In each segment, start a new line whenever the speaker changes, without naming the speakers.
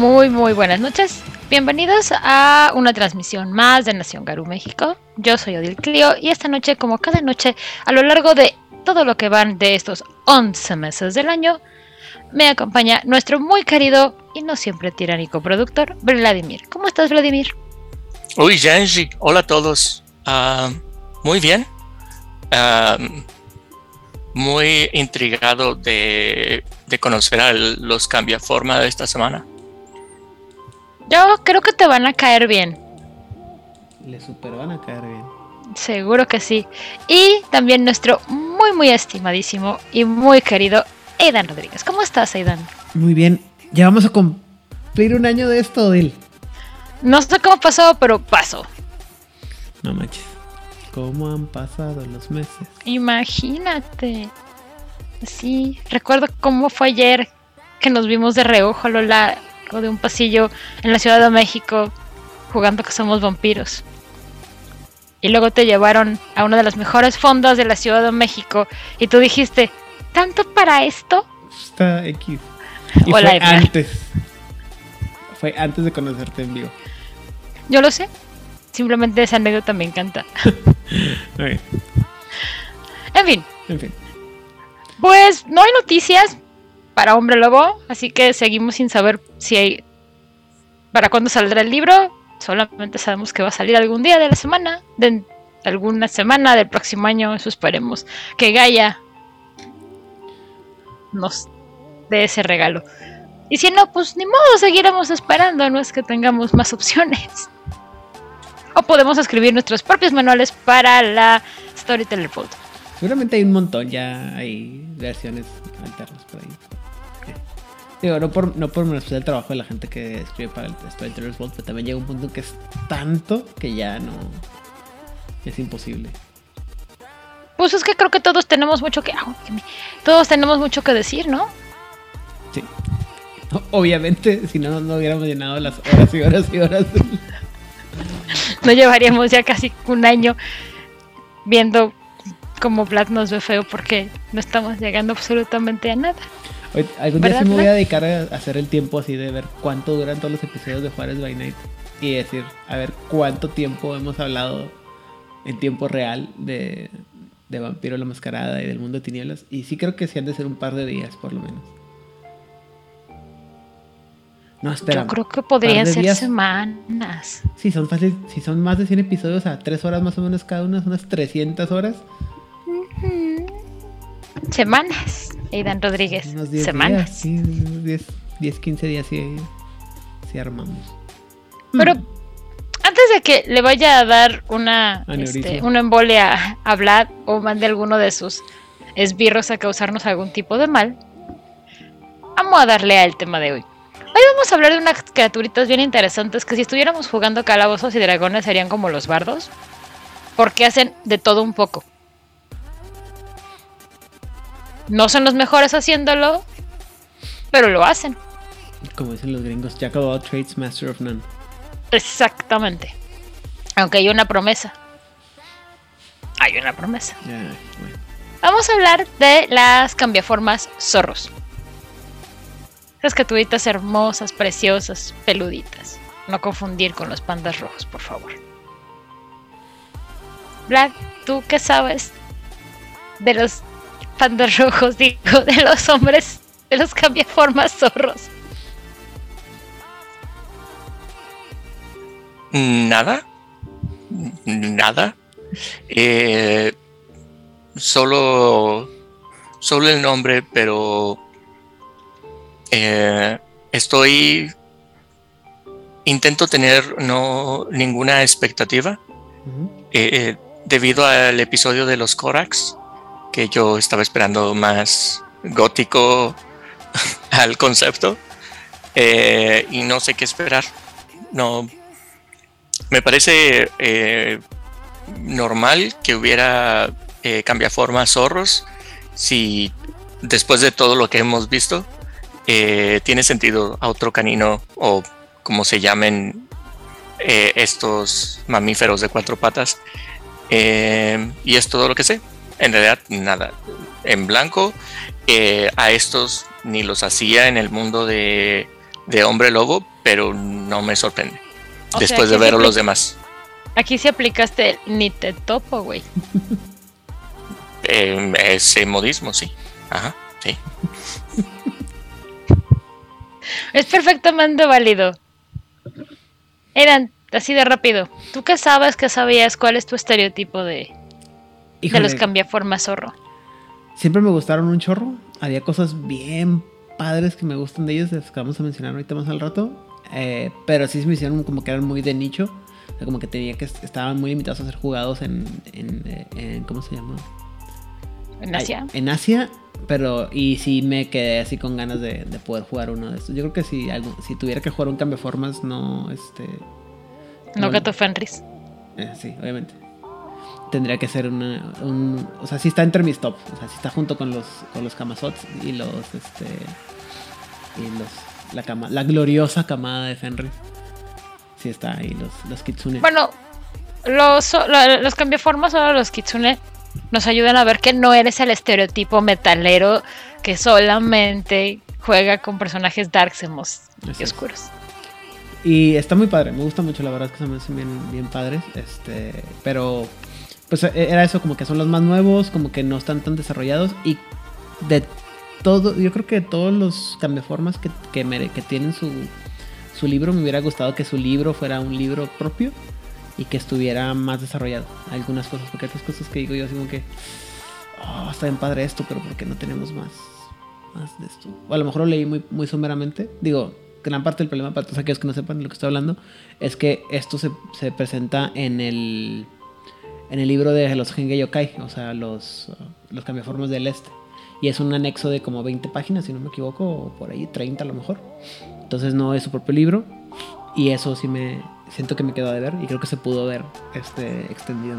Muy, muy buenas noches. Bienvenidos a una transmisión más de Nación Garú México. Yo soy Odil Clio y esta noche, como cada noche, a lo largo de todo lo que van de estos 11 meses del año, me acompaña nuestro muy querido y no siempre tiránico productor, Vladimir. ¿Cómo estás, Vladimir?
Uy, Genji, hola a todos. Ah, muy bien. Ah, muy intrigado de, conocer a los cambiaforma de esta semana.
Yo creo que te van a caer bien.
Le super van a caer bien.
Seguro que sí. Y también nuestro muy, muy estimadísimo y muy querido Aidan Rodríguez. ¿Cómo estás, Aidan?
Muy bien. Ya vamos a cumplir un año de esto, Dil.
No sé cómo pasó, pero pasó.
No manches. ¿Cómo han pasado los meses?
Imagínate. Sí, recuerdo cómo fue ayer que nos vimos de reojo a de un pasillo en la Ciudad de México jugando que somos vampiros. Y luego te llevaron a una de las mejores fondas de la Ciudad de México y tú dijiste, ¿tanto para esto?
Está X. Y fue antes. Fue antes de conocerte en vivo.
Yo lo sé. Simplemente esa anécdota me encanta. En fin. En fin. Pues no hay noticias para Hombre Lobo, así que seguimos sin saber si hay. ¿Para cuándo saldrá el libro? Solamente sabemos que va a salir algún día de la semana, alguna semana del próximo año, eso esperemos. Que Gaia nos dé ese regalo. Y si no, pues ni modo, seguiremos esperando, no es que tengamos más opciones. O podemos escribir nuestros propios manuales para la Storyteller Vault.
Seguramente hay un montón, ya hay versiones alternas por ahí. Digo, no por, no por menospreciar el trabajo de la gente que escribe para el Storyteller's Vault, pero también llega un punto que es tanto que ya no. Es imposible.
Pues es que creo que todos tenemos mucho que. Todos tenemos mucho que decir, ¿no?
Sí. Obviamente, si no, no hubiéramos llenado las horas y horas y horas.
no llevaríamos ya casi un año viendo cómo Vlad nos ve feo porque no estamos llegando absolutamente a nada.
Algún día sí me voy a dedicar a hacer el tiempo así de ver cuánto duran todos los episodios de Juárez by Night y decir, a ver cuánto tiempo hemos hablado en tiempo real de, de Vampiro la Mascarada y del Mundo de Tinieblas. Y sí creo que sí han de ser un par de días por lo menos.
No, espera. Yo creo que podrían ser semanas.
Sí, son fácil, si son más de 100 episodios a 3 horas más o menos cada una, son unas 300 horas.
Semanas, Aidan Rodríguez. Semanas.
sí, 10, 10, 15 días sí, sí armamos.
Pero hmm. antes de que le vaya a dar una, este, una embolia a Vlad o mande alguno de sus esbirros a causarnos algún tipo de mal, vamos a darle al tema de hoy. Hoy vamos a hablar de unas criaturitas bien interesantes que si estuviéramos jugando calabozos y dragones serían como los bardos. Porque hacen de todo un poco. No son los mejores haciéndolo, pero lo hacen.
Como dicen los gringos, Jack of all trades, master of none.
Exactamente. Aunque hay una promesa. Hay una promesa. Vamos a hablar de las cambiaformas zorros. Esas criaturitas hermosas, preciosas, peluditas. No confundir con los pandas rojos, por favor. Black, ¿tú qué sabes de los pandas rojos, digo, de los hombres, de los cambiaformas zorros?
Nada. Nada. Eh, solo. Solo el nombre, pero eh, estoy. Intento tener no ninguna expectativa. Eh, debido al episodio de los Korax, que yo estaba esperando más gótico al concepto. Eh, y no sé qué esperar. No. Me parece normal que hubiera cambiaformas zorros. Si después de todo lo que hemos visto, eh, tiene sentido a otro canino o como se llamen eh, estos mamíferos de cuatro patas. Eh, y es todo lo que sé. En realidad, nada. En blanco, a estos ni los hacía en el mundo de de hombre lobo, pero no me sorprende. después de ver a los demás.
Aquí sí aplicaste ni te topo, güey.
Eh, ese modismo, sí. Ajá, sí.
es perfectamente válido. Eran así de rápido. ¿Tú qué sabes, qué sabías? ¿Cuál es tu estereotipo de, de los cambiaformas zorro?
Siempre me gustaron un chorro. Había cosas bien padres que me gustan de ellos, que vamos a mencionar ahorita más al rato. Eh, pero sí se me hicieron como que eran muy de nicho. O sea, como que tenía que estaban muy limitados a ser jugados en, en, eh, ¿cómo se llama?
En Asia.
En Asia, pero y sí me quedé así con ganas de, poder jugar uno de estos. Yo creo que si algo, si tuviera que jugar un cambio de formas, no este.
No, Gato Fenris.
Eh, sí, obviamente. Tendría que ser una, un. O sea, sí está entre mis top. O sea, sí está junto con los, con los Kamazots y los este y los, la, cama, la gloriosa camada de Fenris. Sí está ahí, los, los Kitsune.
Bueno, los, los cambiaformas o los Kitsune nos ayudan a ver que no eres el estereotipo metalero que solamente juega con personajes darks y oscuros.
Y está muy padre, me gusta mucho, la verdad es que se me hacen bien, bien padres. Este, pero pues e, era eso, como que son los más nuevos, como que no están tan desarrollados. Y de todo, yo creo que todos los cambiaformas que, que, que tienen su, su libro, me hubiera gustado que su libro fuera un libro propio y que estuviera más desarrollado. Algunas cosas, porque hay otras cosas que digo yo así como que, oh, está bien padre esto, pero ¿por qué no tenemos más, más de esto? O a lo mejor lo leí muy, muy someramente. Digo, gran parte del problema para todos aquellos que no sepan de lo que estoy hablando es que esto se, se presenta en el en el libro de los Henge Yokai, o sea, los, los cambiaformas del este. Y es un anexo de como 20 páginas, si no me equivoco, o por ahí 30 a lo mejor. Entonces no es su propio libro. Y eso sí me siento que me quedó de ver y creo que se pudo ver este extendido.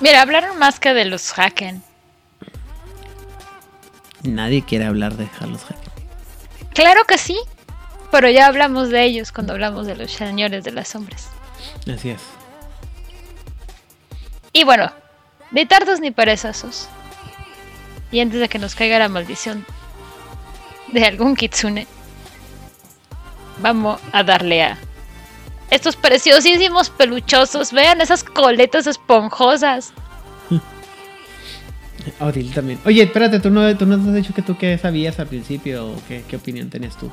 Mira, hablaron más que de los Haken.
Nadie quiere hablar de los Haken.
Claro que sí, pero ya hablamos de ellos cuando hablamos de los señores de las sombras.
Así es.
Y bueno, ni tardos ni perezosos. Y antes de que nos caiga la maldición de algún kitsune, vamos a darle a estos preciosísimos peluchosos. Vean esas coletas esponjosas.
Odil también. Oye, espérate, ¿tú no, tú no has dicho que tú qué sabías al principio o qué, qué opinión tenías tú.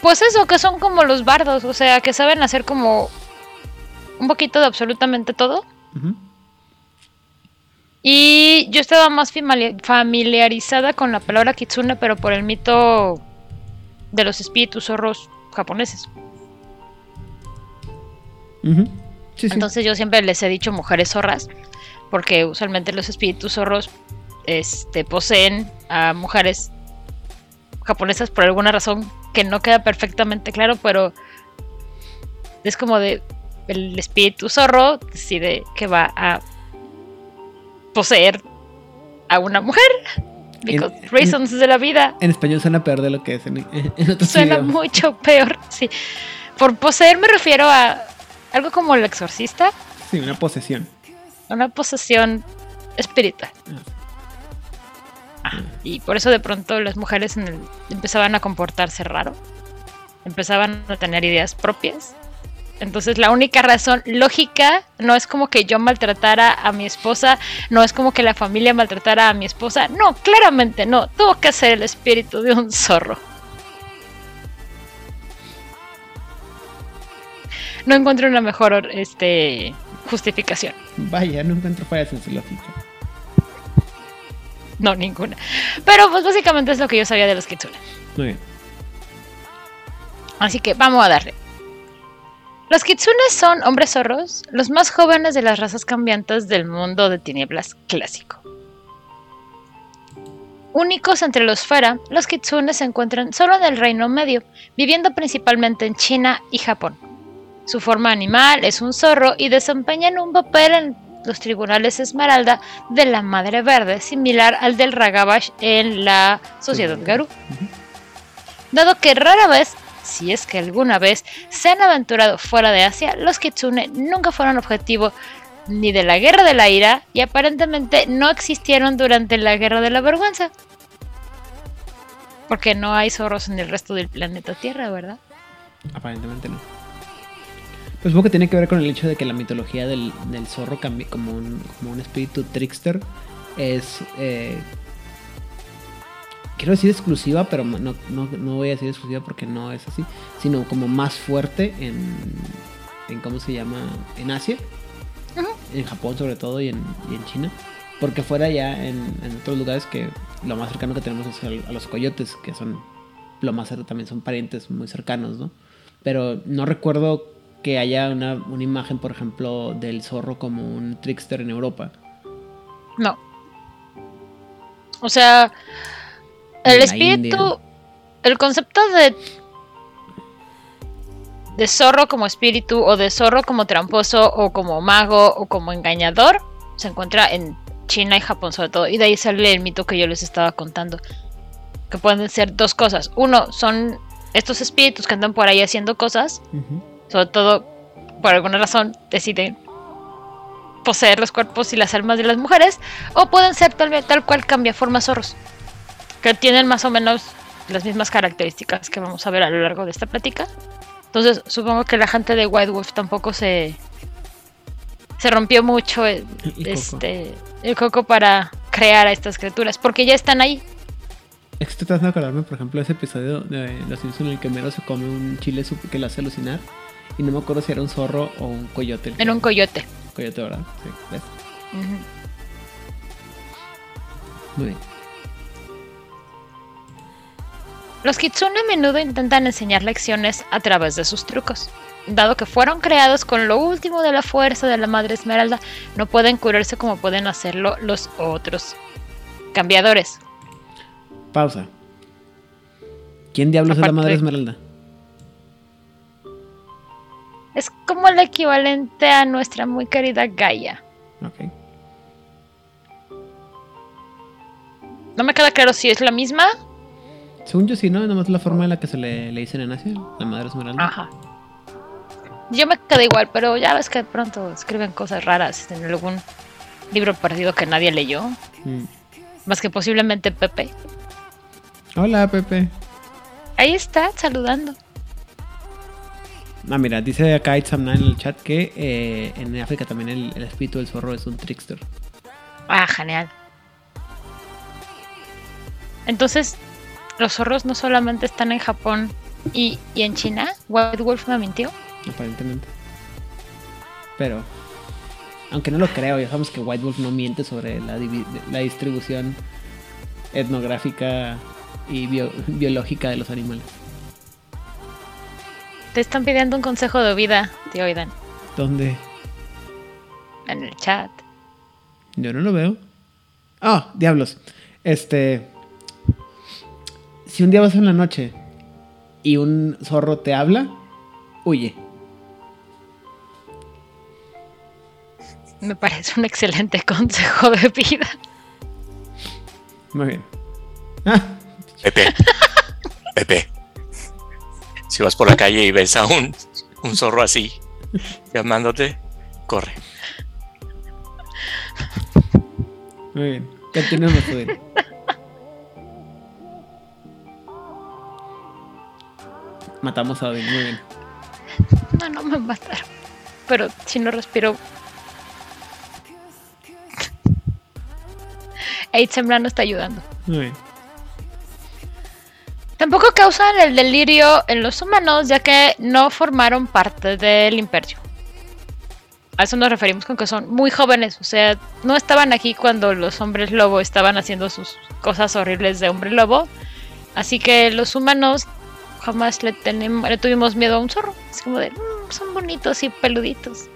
Pues eso, que son como los bardos, o sea, que saben hacer como un poquito de absolutamente todo. Y yo estaba más familiarizada con la palabra kitsune, pero por el mito de los espíritus zorros japoneses. Entonces yo siempre les he dicho mujeres zorras, porque usualmente los espíritus zorros este, poseen a mujeres japonesas por alguna razón que no queda perfectamente claro, pero es como de el espíritu zorro decide que va a poseer a una mujer. Because reasons de la vida.
En español suena peor de lo que es en,
Suena mucho peor, sí. Por poseer me refiero a algo como el exorcista.
Sí, una posesión.
Una posesión espiritual. Ah. Ah, y por eso de pronto las mujeres empezaban a comportarse raro. Empezaban a tener ideas propias entonces la única razón lógica no es como que yo maltratara a mi esposa, no es como que la familia maltratara a mi esposa, no, claramente no, tuvo que ser el espíritu de un zorro. No encuentro una mejor este, justificación.
Vaya, no encuentro fallas en su lógica.
No, ninguna. Pero pues básicamente es lo que yo sabía de los Kitsune. Muy bien. Así que vamos a darle. Los kitsunes son hombres zorros, los más jóvenes de las razas cambiantes del mundo de tinieblas clásico. Únicos entre los Fera, los kitsunes se encuentran solo en el Reino Medio, viviendo principalmente en China y Japón. Su forma animal es un zorro y desempeñan un papel en los tribunales Esmeralda de la Madre Verde, similar al del Ragabash en la Sociedad Garú. Dado que rara vez si es que alguna vez se han aventurado fuera de Asia, los kitsune nunca fueron objetivo ni de la guerra de la ira y aparentemente no existieron durante la guerra de la vergüenza. Porque no hay zorros en el resto del planeta Tierra, ¿verdad?
Aparentemente no. Pues supongo que tiene que ver con el hecho de que la mitología del, zorro como un, como un espíritu trickster es eh, quiero decir exclusiva, pero no, voy a decir exclusiva porque no es así, sino como más fuerte en, en ¿cómo se llama? En Asia, en Japón sobre todo y en, China, porque fuera ya en, otros lugares que lo más cercano que tenemos es a, los coyotes, que son lo más también son parientes muy cercanos, ¿no? Pero no recuerdo que haya una, una imagen, por ejemplo, del zorro como un trickster en Europa.
No. O sea, el espíritu, el concepto de de zorro como espíritu o de zorro como tramposo o como mago o como engañador se encuentra en China y Japón sobre todo. Y de ahí sale el mito que yo les estaba contando que pueden ser dos cosas. Uno son estos espíritus que andan por ahí haciendo cosas sobre todo por alguna razón deciden poseer los cuerpos y las almas de las mujeres o pueden ser tal, tal cual cambia formas zorros que tienen más o menos las mismas características que vamos a ver a lo largo de esta plática. Entonces, supongo que la gente de White Wolf tampoco se se rompió mucho el, este el coco para crear a estas criaturas, porque ya están ahí.
Estoy tratando de acordarme, por ejemplo, ese episodio de Los Simpsons en el que Mero se come un chile que lo hace alucinar. Y no me acuerdo si era un zorro o un coyote.
Era un coyote.
Coyote, ¿verdad? Sí, ¿ves? Muy bien.
Los kitsune a menudo intentan enseñar lecciones a través de sus trucos. Dado que fueron creados con lo último de la fuerza de la Madre Esmeralda, no pueden curarse como pueden hacerlo los otros cambiadores.
Pausa. ¿Quién diablos es la Madre Esmeralda?
Es como el equivalente a nuestra muy querida Gaia. Ok. No me queda claro si es la misma
según yo sí, ¿no? Nomás la forma en la que se le, le dicen en Asia, la madre esmeralda. Ajá.
Yo me quedé igual, pero ya ves que de pronto escriben cosas raras en algún libro perdido que nadie leyó. Mm. Más que posiblemente Pepe.
Hola, Pepe.
Ahí está, saludando.
Ah, mira, dice acá Itzamna en el chat que eh, en África también el, el espíritu del zorro es un trickster.
Ah, genial. Entonces, los zorros no solamente están en Japón y, en China. White Wolf me mintió.
Aparentemente. Pero, aunque no lo creo, ya sabemos que White Wolf no miente sobre la, distribución etnográfica y biológica de los animales.
Te están pidiendo un consejo de vida, tío Aidan.
¿Dónde?
En el chat.
Yo no lo veo. Ah, diablos. Este si un día vas en la noche y un zorro te habla, huye.
Me parece un excelente consejo de vida.
Muy bien.
Ah. Pepe. Pepe. Si vas por la calle y ves a un, un zorro así llamándote, corre.
Muy bien. Continuemos, Matamos a Odin, muy bien.
No, no me mataron. Pero si no respiro. Aid Sembrano está ayudando. Muy bien. Tampoco causan el delirio en los humanos, ya que no formaron parte del imperio. A eso nos referimos con que son muy jóvenes, o sea, no estaban aquí cuando los hombres lobo estaban haciendo sus cosas horribles de hombre lobo. Así que los humanos jamás le, tenemos, le tuvimos miedo a un zorro. Es como de, mm, son bonitos y peluditos.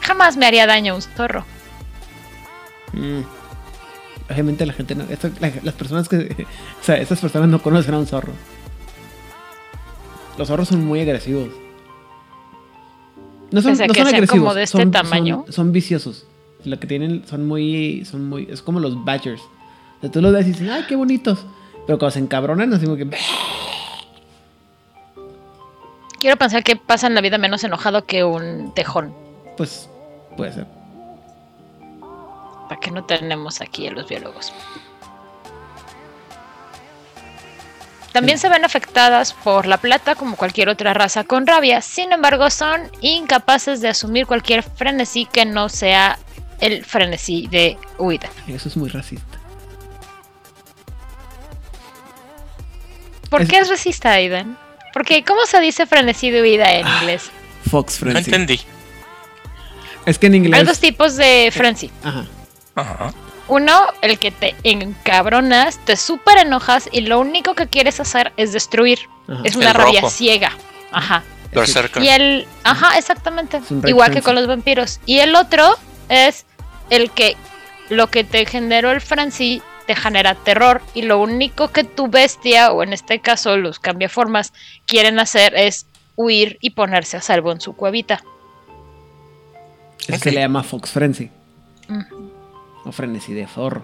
Jamás me haría daño un zorro.
Mm. Obviamente la gente no. las personas que. O sea, estas personas no conocen a un zorro. Los zorros son muy agresivos. No son, no son agresivos. Como de este tamaño. Son, viciosos. Lo que tienen son muy. Son muy. Es como los badgers. O sea, tú los ves y dices, ay, qué bonitos. Pero cuando se encabronan, así como que.
Quiero pensar que pasan la vida menos enojado que un tejón.
Pues puede ser.
¿Para qué no tenemos aquí a los biólogos? También se ven afectadas por la plata como cualquier otra raza con rabia, sin embargo son incapaces de asumir cualquier frenesí que no sea el frenesí de huida.
Eso es muy racista.
¿Por qué es racista, Aidan? Porque, ¿cómo se dice frenesí de huida en ah, inglés?
Fox frenzy.
No entendí.
Es que en inglés.
Hay dos tipos de frenzy.
Ajá.
Ajá.
Uno, el que te encabronas, te súper enojas y lo único que quieres hacer es destruir. Es una rabia ciega. Ajá. Y el. Ajá, exactamente. Igual que con los vampiros. Y el otro es el que lo que te generó el frenzy te genera terror y lo único que tu bestia, o en este caso los cambiaformas, quieren hacer es huir y ponerse a salvo en su cuevita.
Es se le llama Fox Frenzy. O frenesí de zorro.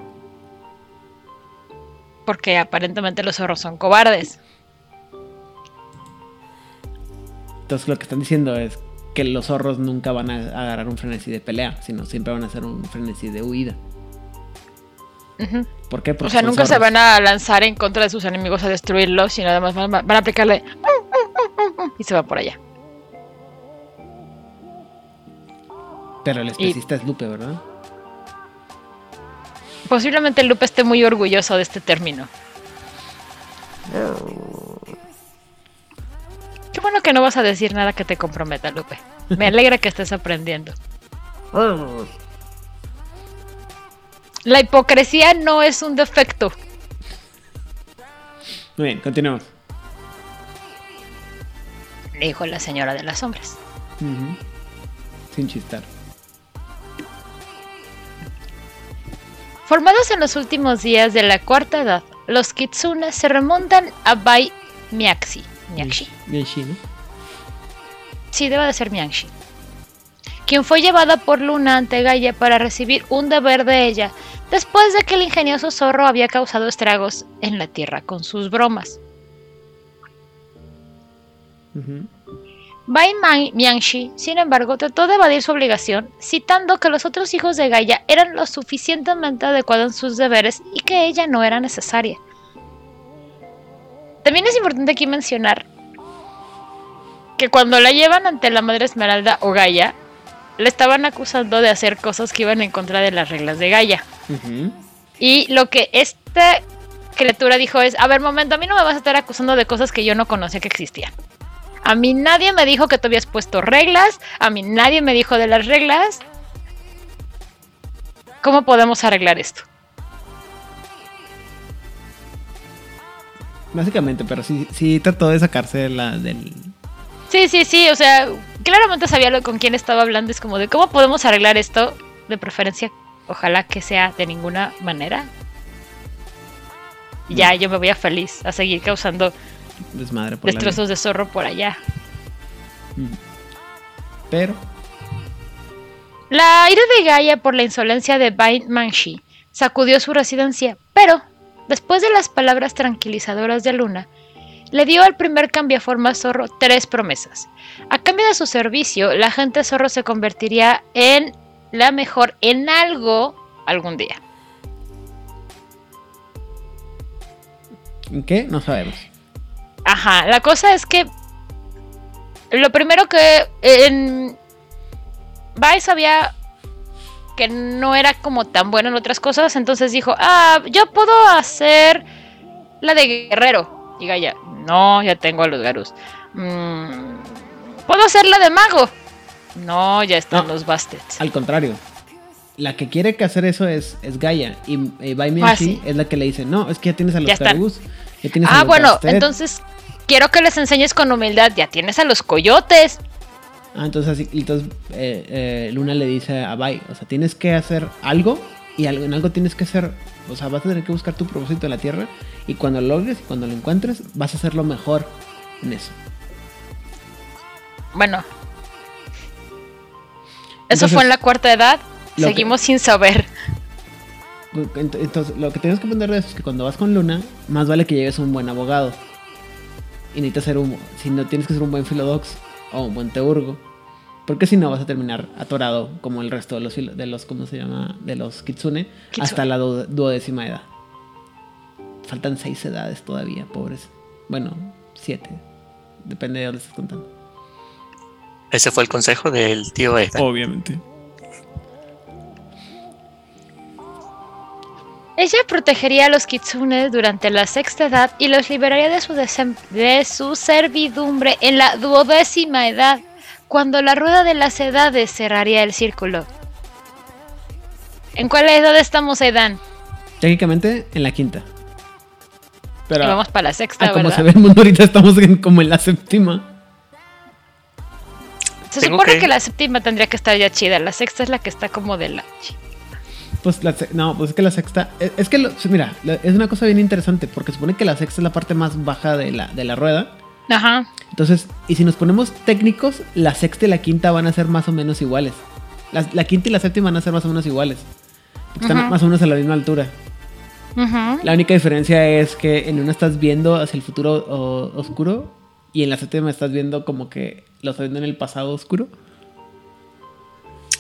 Porque aparentemente los zorros son cobardes.
Entonces lo que están diciendo es que los zorros nunca van a agarrar un frenesí de pelea, sino siempre van a hacer un frenesí de huida. ¿Por qué?
o sea, nunca se van a lanzar en contra de sus enemigos a destruirlos, sino además van, a aplicarle y se va por allá.
Pero el especista es Lupe, ¿verdad?
Posiblemente Lupe esté muy orgulloso de este término. Qué bueno que no vas a decir nada que te comprometa, Lupe. Me alegra que estés aprendiendo. La hipocresía no es un defecto.
Muy bien, continuamos.
Dijo la señora de las sombras.
Sin chistar.
Formados en los últimos días de la cuarta edad, los Kitsune se remontan a Bai Myaxi. Myaxi.
Myaxi, ¿no?
Sí, debe de ser Myaxi. Quien fue llevada por Luna ante Gaia para recibir un deber de ella después de que el ingenioso zorro había causado estragos en la Tierra con sus bromas. Bai Mianxi, sin embargo, trató de evadir su obligación, citando que los otros hijos de Gaia eran lo suficientemente adecuados en sus deberes y que ella no era necesaria. También es importante aquí mencionar que cuando la llevan ante la Madre Esmeralda o Gaia, le estaban acusando de hacer cosas que iban en contra de las reglas de Gaia. Y lo que esta criatura dijo es, a ver, momento, a mí no me vas a estar acusando de cosas que yo no conocía que existían. A mí nadie me dijo que tú habías puesto reglas, a mí nadie me dijo de las reglas. ¿Cómo podemos arreglar esto?
Básicamente, pero sí, sí trató de sacarse la del...
Sí, sí, sí, o sea, claramente sabía lo con quién estaba hablando, es como de cómo podemos arreglar esto, de preferencia Ojalá que sea de ninguna manera. ya yo me voy a feliz a seguir causando
Desmadre por
destrozos de zorro por allá.
Mm. Pero.
La ira de Gaia por la insolencia de Bain Manshi sacudió su residencia, pero, después de las palabras tranquilizadoras de Luna, le dio al primer cambiaforma zorro tres promesas. A cambio de su servicio, la gente zorro se convertiría en la mejor en algo algún día.
¿En qué? No sabemos.
Ajá, la cosa es que lo primero que en Vice sabía que no era como tan bueno en otras cosas, entonces dijo, ah, yo puedo hacer la de guerrero. Y Gaia, no, ya tengo a los Garus. Mm, puedo hacer la de mago. No, ya están los Bastets.
Al contrario. La que quiere que hacer eso es, es Gaia. Y eh, ah, es la que le dice, no, es que ya tienes a los Caribus.
ah, bueno, entonces quiero que les enseñes con humildad. Ya tienes a los coyotes.
Ah, entonces, entonces eh, eh, Luna le dice a Bai, o sea, tienes que hacer algo y en algo tienes que hacer, o sea, vas a tener que buscar tu propósito en la Tierra y cuando lo logres y cuando lo encuentres, vas a hacerlo mejor en eso.
Bueno, eso fue en la cuarta edad. Seguimos sin saber.
Entonces, lo que tienes que aprender de eso es que cuando vas con Luna, más vale que lleves un buen abogado. Y necesitas ser un. Si no tienes que ser un buen filodox o un buen teurgo. Porque si no vas a terminar atorado como el resto de los, de los ¿cómo se llama? De los kitsune, hasta la duodécima edad. Faltan seis edades todavía, pobres. Bueno, siete. Depende de dónde estés contando.
Ese fue el consejo del tío Ethan.
Obviamente.
Ella protegería a los kitsunes durante la sexta edad y los liberaría de su, de su servidumbre en la duodécima edad, cuando la rueda de las edades cerraría el círculo. ¿En cuál edad estamos, Aidan?
Técnicamente en la quinta.
Pero vamos para la sexta,
ah, Como se ve el mundo ahorita estamos como en la séptima.
Se supone que... la séptima tendría que estar ya chida. La sexta es la que está como de la
pues la, no, pues es que la sexta. Es, que, mira, es una cosa bien interesante porque supone que la sexta es la parte más baja de la, de la rueda.
Ajá.
Entonces, y si nos ponemos técnicos, la sexta y la quinta van a ser más o menos iguales. La, quinta y la séptima van a ser más o menos iguales. están más o menos a la misma altura. La única diferencia es que en una estás viendo hacia el futuro oscuro y en la séptima estás viendo como que lo estás viendo en el pasado oscuro.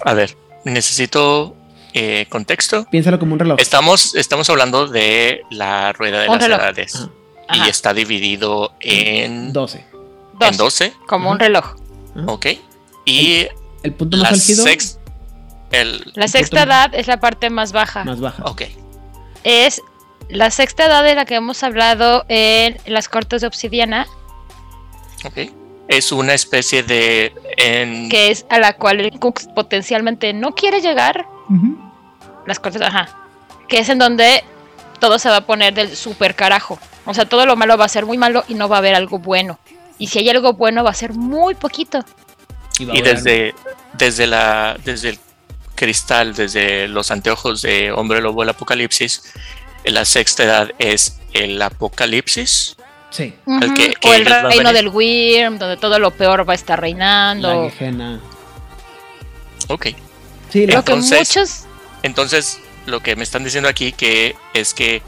A ver, necesito eh, contexto.
Piénsalo como un reloj.
Estamos, estamos hablando de la rueda de las edades. Y está dividido en
12.
En 12.
Como un reloj.
Ok. Y
el, punto más álgido.
la sexta edad es la parte más baja.
Más baja.
Ok.
Es la sexta edad de la que hemos hablado en las cortes de obsidiana.
Ok. Es una especie de.
Que es a la cual el Cooks potencialmente no quiere llegar las cortes, ajá. Que es en donde todo se va a poner del super carajo. O sea, todo lo malo va a ser muy malo y no va a haber algo bueno. Y si hay algo bueno, va a ser muy poquito.
Y, desde, desde, la, desde el cristal, desde los anteojos de Hombre Lobo del Apocalipsis, la sexta edad es el Apocalipsis.
Sí.
o el reino del Wyrm, donde todo lo peor va a estar reinando.
La
Ok.
Sí,
lo que muchos
entonces, lo que me están diciendo aquí que es que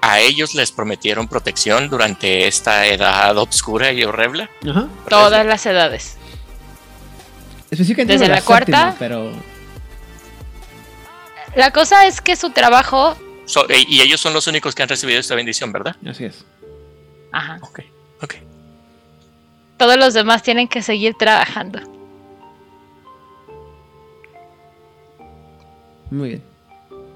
a ellos les prometieron protección durante esta edad oscura y horrible.
Ajá.
Todas las edades.
Desde la, cuarta. pero.
La cosa es que su trabajo.
y ellos son los únicos que han recibido esta bendición, ¿verdad?
Así es.
Ajá.
Ok, ok.
Todos los demás tienen que seguir trabajando.
Muy bien.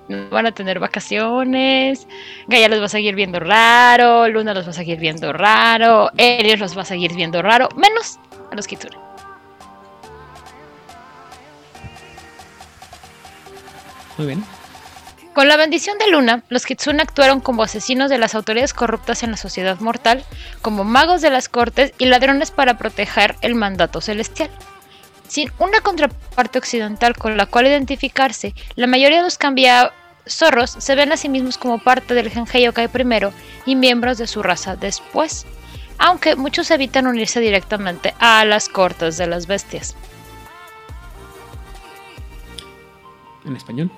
No van a tener vacaciones. Gaia los va a seguir viendo raro. Luna los va a seguir viendo raro. Elios los va a seguir viendo raro. Menos a los Kitsune.
Muy bien.
Con la bendición de Luna, los Kitsune actuaron como asesinos de las autoridades corruptas en la sociedad mortal, como magos de las cortes y ladrones para proteger el mandato celestial. Sin una contraparte occidental con la cual identificarse, la mayoría de los zorros se ven a sí mismos como parte del Genhei Yokai primero y miembros de su raza después, aunque muchos evitan unirse directamente a las cortes de las bestias.
¿En español?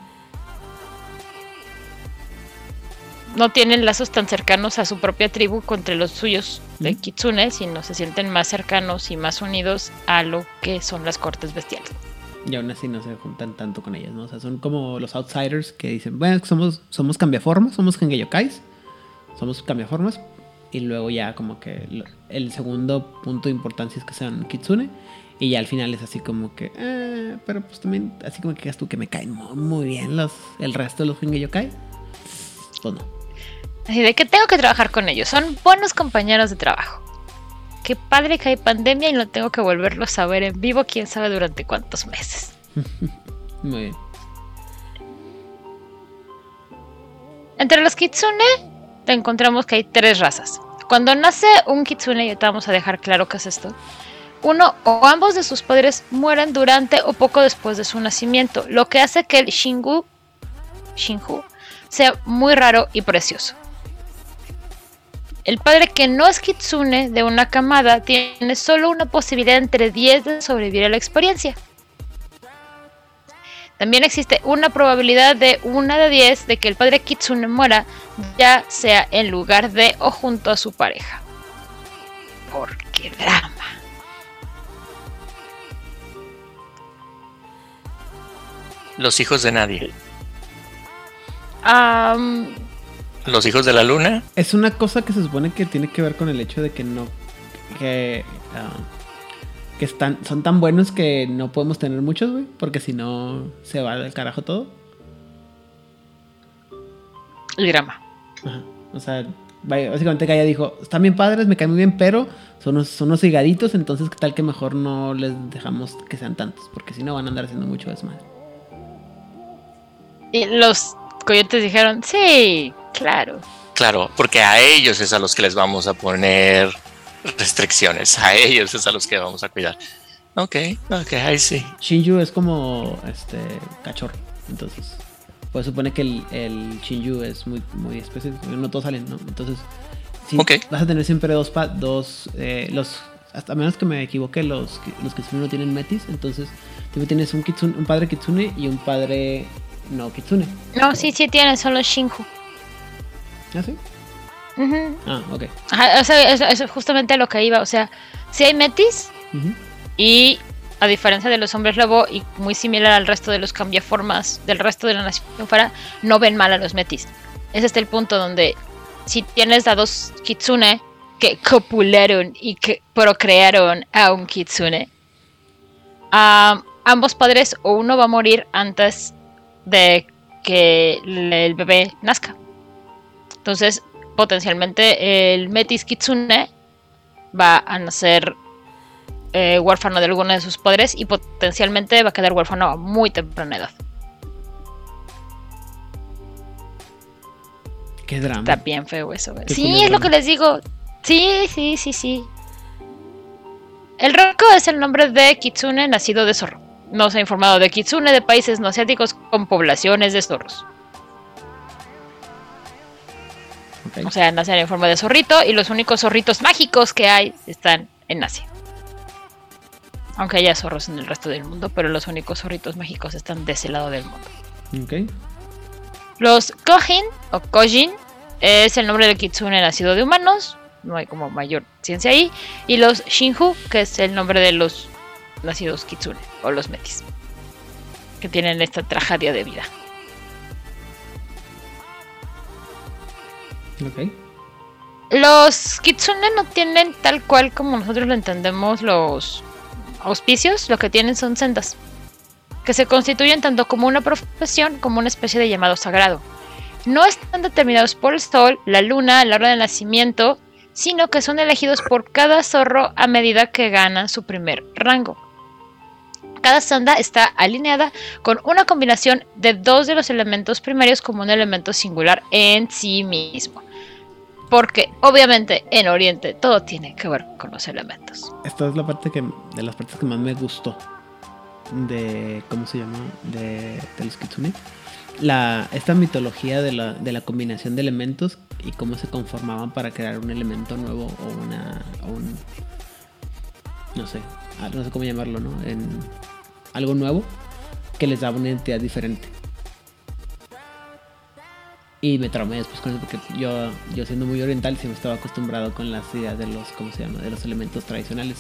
No tienen lazos tan cercanos a su propia tribu contra los suyos de Kitsune, sino se sienten más cercanos y más unidos a lo que son las cortes bestiales.
Y aún así no se juntan tanto con ellas, ¿no? O sea, son como los outsiders que dicen, bueno, somos, somos cambiaformas, somos Gengeyokais, somos cambiaformas, y luego ya como que el segundo punto de importancia es que sean Kitsune, y ya al final es así como que, eh, pero pues también, así como que digas tú que me caen muy, bien los, el resto de los Gengeyokai, pues no.
Así de que tengo que trabajar con ellos. Son buenos compañeros de trabajo. Qué padre que hay pandemia y no tengo que volverlos a ver en vivo, quién sabe durante cuántos meses.
Muy bien.
Entre los kitsune encontramos que hay tres razas. Cuando nace un kitsune, y te vamos a dejar claro qué es esto, uno o ambos de sus padres mueren durante o poco después de su nacimiento, lo que hace que el Shingu, Shinju sea muy raro y precioso. El padre que no es kitsune de una camada tiene solo una posibilidad entre 10 de sobrevivir a la experiencia. También existe una probabilidad de una de 10 de que el padre kitsune muera, ya sea en lugar de o junto a su pareja. ¿Por qué drama?
Los hijos de nadie. Los hijos de la luna.
Es una cosa que se supone que tiene que ver con el hecho de que no. que. Ah, que están, son tan buenos que no podemos tener muchos, güey. Porque si no, se va del carajo todo.
El drama.
Ajá. O sea, básicamente Gaia dijo: Están bien padres, me caen muy bien, pero son unos, son unos higaditos. Entonces, ¿qué tal que mejor no les dejamos que sean tantos? Porque si no, van a andar haciendo mucho desmadre.
Y los coyotes dijeron: Sí, claro.
Claro, porque a ellos es a los que les vamos a poner restricciones. A ellos es a los que vamos a cuidar. Ok, ok, ahí sí.
Shinju es como este cachorro, entonces. Pues supone que el, el Shinju es muy, muy específico. No todos salen, ¿no? Entonces, sí, vas a tener siempre dos, dos eh, los, hasta menos que me equivoque, los, los Kitsune no tienen metis. Entonces, tú tienes un, kitsune, un padre Kitsune y un padre no Kitsune.
No, sí, sí tienen, son los Shinju.
¿Ah, sí? Ah, ok.
o sea, eso, es justamente lo que iba. O sea, si hay metis y a diferencia de los hombres lobo y muy similar al resto de los cambiaformas del resto de la nación fuera, no ven mal a los metis. Ese es el punto donde si tienes a dos kitsune que copularon y que procrearon a un kitsune, ambos padres o uno va a morir antes de que el bebé nazca. Entonces, potencialmente el Metis Kitsune va a nacer eh, huérfano de alguno de sus padres y potencialmente va a quedar huérfano a muy temprana edad.
Qué drama.
Está bien feo eso. sí, es lo que les digo. Sí, sí, sí, sí. El Roko es el nombre de Kitsune nacido de zorro. No se ha informado de Kitsune de países no asiáticos con poblaciones de zorros. O sea, nacen en forma de zorrito y los únicos zorritos mágicos que hay están en Asia. Aunque haya zorros en el resto del mundo, pero los únicos zorritos mágicos están de ese lado del mundo. Los Kojin o Kojin es el nombre del kitsune nacido de humanos. No hay como mayor ciencia ahí. Y los Shinju, que es el nombre de los nacidos kitsune o los metis. Que tienen esta tragedia de vida. Los kitsune no tienen tal cual como nosotros lo entendemos los auspicios, lo que tienen son sendas, que se constituyen tanto como una profesión como una especie de llamado sagrado. No están determinados por el sol, la luna, la hora de nacimiento, sino que son elegidos por cada zorro a medida que ganan su primer rango. Cada senda está alineada con una combinación de dos de los elementos primarios como un elemento singular en sí mismo porque obviamente en Oriente todo tiene que ver con los elementos.
Esta es la parte que de las partes que más me gustó de cómo se llama de, los kitsune. La, esta mitología de la, de la combinación de elementos y cómo se conformaban para crear un elemento nuevo o una un, no sé ah, no sé cómo llamarlo no en algo nuevo que les daba una identidad diferente y me traumé después con eso porque yo, yo siendo muy oriental siempre estaba acostumbrado con las ideas de los, ¿cómo se llama? De los elementos tradicionales.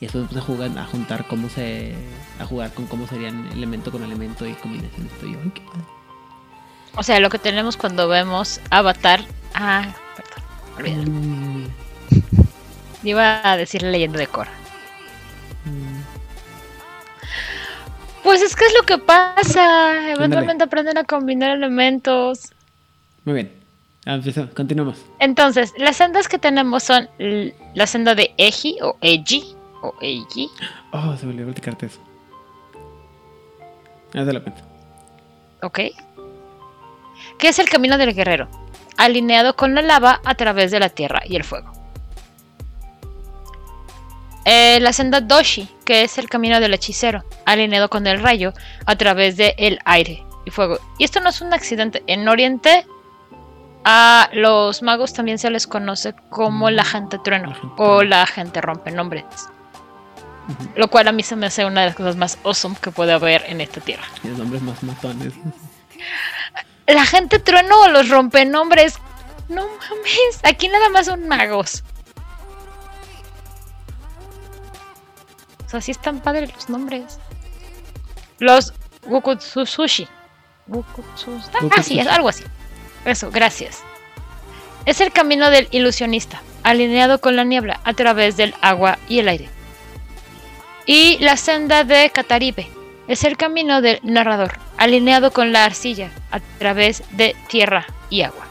Y después puse a jugar, a juntar cómo se, a jugar con cómo serían elemento con elemento y combinaciones. Estoy, ay, qué padre.
O sea, lo que tenemos cuando vemos Avatar. Ah, perdón, olvídalo. Mm. Iba a decir leyenda de Korra. Mm. Pues es que es lo que pasa. Eventualmente aprenden a combinar elementos.
Muy bien. Ah, continuamos.
Entonces, las sendas que tenemos son la senda de Eji o Eji o Eiji.
Oh, se me olvidó platicarte eso. Ya se lo cuento.
Ok. ¿Qué es el camino del guerrero? Alineado con la lava a través de la tierra y el fuego. Eh, la senda Doshi, que es el camino del hechicero, alineado con el rayo a través del el aire y fuego. Y esto no es un accidente. En Oriente a los magos también se les conoce como la gente trueno o la gente rompe nombres. Lo cual a mí se me hace una de las cosas más awesome que puede haber en esta tierra.
Y los nombres más matones.
La gente trueno o los rompenombres. No mames, aquí nada más son magos. O sea, sí están padres los nombres. Los Wukutsusushi. Wukutsusushi. Ah, sí, es algo así. Eso, gracias. es el camino del ilusionista, alineado con la niebla a través del agua y el aire. Y la senda de Cataribe es el camino del narrador, alineado con la arcilla a través de tierra y agua.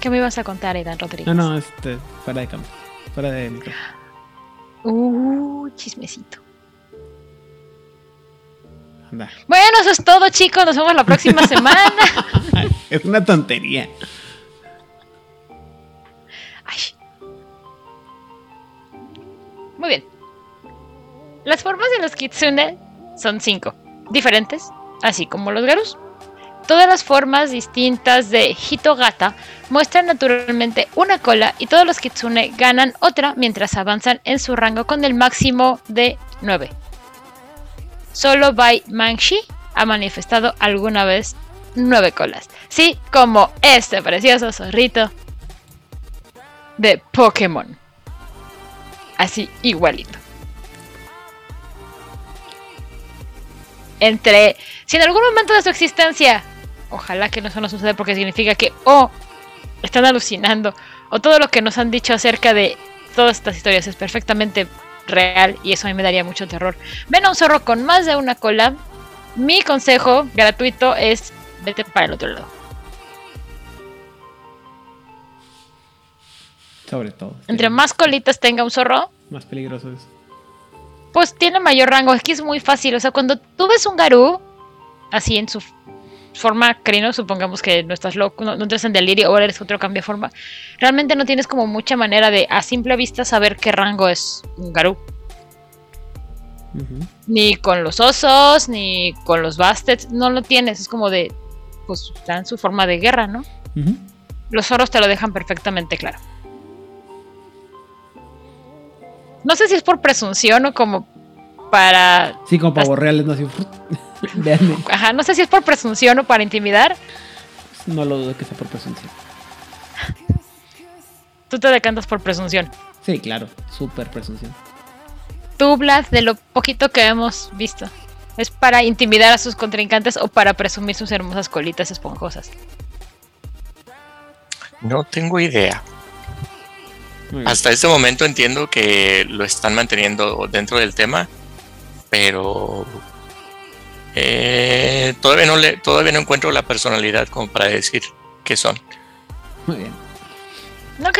¿Qué me ibas a contar, Aidan Rodríguez?
No, no, este, fuera de cámara, fuera de micrófono.
Uh, chismecito. Bueno, eso es todo, chicos. Nos vemos la próxima semana.
es una tontería.
Muy bien. Las formas de los kitsune son cinco, diferentes, así como los garus. Todas las formas distintas de Hitogata muestran naturalmente una cola y todos los kitsune ganan otra mientras avanzan en su rango con el máximo de 9. Solo Bai Manshi ha manifestado alguna vez nueve colas. Sí, como este precioso zorrito de Pokémon. Así, igualito. Entre, si en algún momento de su existencia, ojalá que no eso no suceda porque significa que o están alucinando o todo lo que nos han dicho acerca de todas estas historias es perfectamente real y eso a mí me daría mucho terror. Ven a un zorro con más de una cola. Mi consejo gratuito es vete para el otro lado.
Sobre todo.
Entre más colitas tenga un zorro,
más peligroso es.
Pues tiene mayor rango. Aquí es muy fácil. O sea, cuando tú ves un garú, así en su forma crino, supongamos que no estás loco, no, no entras en delirio o eres otro cambio de forma, realmente no tienes como mucha manera de a simple vista saber qué rango es un garú. Ni con los osos, ni con los bastets, no lo tienes, es como de, pues dan su forma de guerra, ¿no? Los oros te lo dejan perfectamente claro. No sé si es por presunción o como para...
Sí, como para reales, no así...
Ajá, no sé si es por presunción o para intimidar.
No lo dudo que sea por presunción.
Tú te decantas por presunción.
Sí, claro, súper presunción.
Tú, Vlad, de lo poquito que hemos visto, ¿es para intimidar a sus contrincantes o para presumir sus hermosas colitas esponjosas?
No tengo idea. Hasta este momento entiendo que lo están manteniendo dentro del tema, pero eh, todavía, no le, todavía no encuentro la personalidad como para decir qué son.
Muy bien.
Ok.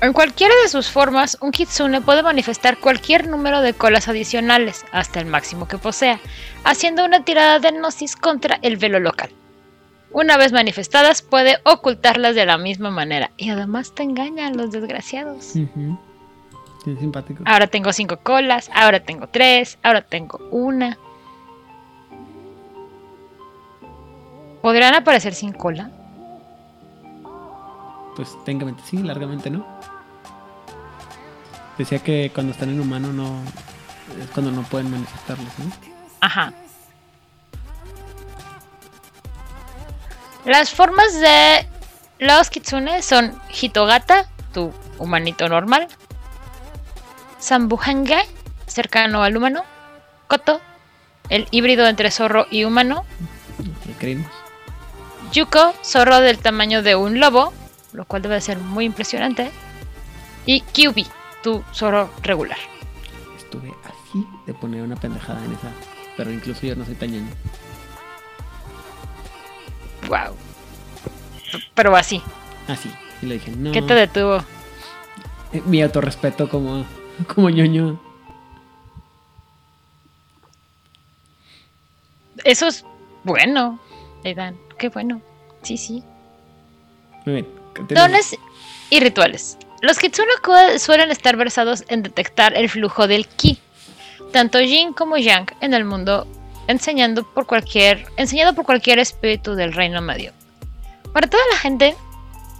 En cualquiera de sus formas, un kitsune puede manifestar cualquier número de colas adicionales, hasta el máximo que posea, haciendo una tirada de gnosis contra el velo local. Una vez manifestadas, puede ocultarlas de la misma manera. Y además te engañan los desgraciados.
Simpático.
Ahora tengo cinco colas, ahora tengo tres, ahora tengo una. ¿Podrán aparecer sin cola?
Pues técnicamente sí, largamente no. Decía que cuando están en humano no es cuando no pueden manifestarlos, ¿no?
Ajá. Las formas de los kitsune son Hitogata, tu humanito normal, Sambuhanga, cercano al humano, Koto, el híbrido entre zorro y humano, Yuko, zorro del tamaño de un lobo, lo cual debe ser muy impresionante, y Kyubi, tu zorro regular.
Estuve así de poner una pendejada en esa, pero incluso yo no soy tan
Wow. Pero así.
Así. Y le dije, no.
¿Qué te detuvo?
Eh, mi autorrespeto como, como ñoño.
Eso es bueno, Aidan. Qué bueno. Sí, sí.
Muy bien.
Dones y rituales. Los Kitsune suelen estar versados en detectar el flujo del ki, tanto yin como yang en el mundo enseñando por cualquier, enseñado por cualquier espíritu del reino medio. Para toda la gente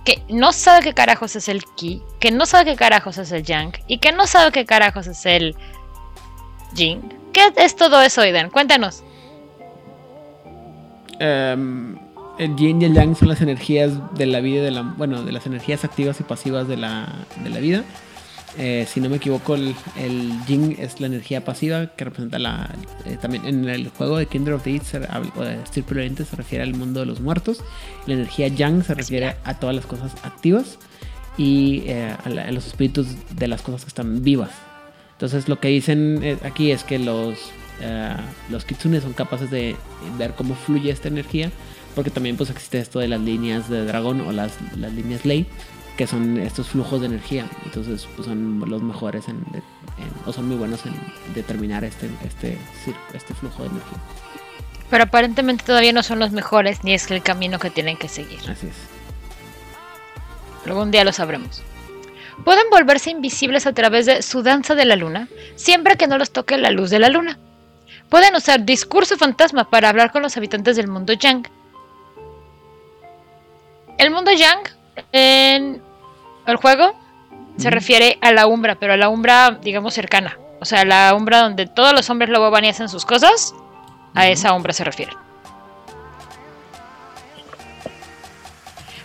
que no sabe qué carajos es el ki, que no sabe qué carajos es el yang y que no sabe qué carajos es el jing. ¿Qué es todo eso, Iden? Cuéntanos.
Em, el yin y el yang son las energías de la vida, bueno, de las energías activas y pasivas de la, de la vida. Eh, si no me equivoco, el, el, Jing es la energía pasiva que representa la. Eh, también en el juego de Kindred of the East, o de Oriente, se refiere al mundo de los muertos. La energía Yang se refiere a todas las cosas activas y eh, a, los espíritus de las cosas que están vivas. Entonces, lo que dicen aquí es que los, los Kitsune son capaces de ver cómo fluye esta energía, porque también pues existe esto de las líneas de dragón o las, las líneas ley que son estos flujos de energía. Entonces, pues son los mejores en, o son muy buenos en determinar este, este, este flujo de energía.
Pero aparentemente todavía no son los mejores, ni es el camino que tienen que seguir.
Así es.
Algún día lo sabremos. Pueden volverse invisibles a través de su danza de la luna, siempre que no los toque la luz de la luna. Pueden usar discurso fantasma para hablar con los habitantes del mundo Yang. El mundo Yang en el juego se refiere a la umbra, pero a la umbra, digamos, cercana. O sea, la umbra donde todos los hombres lobo van y hacen sus cosas, a esa umbra se refiere.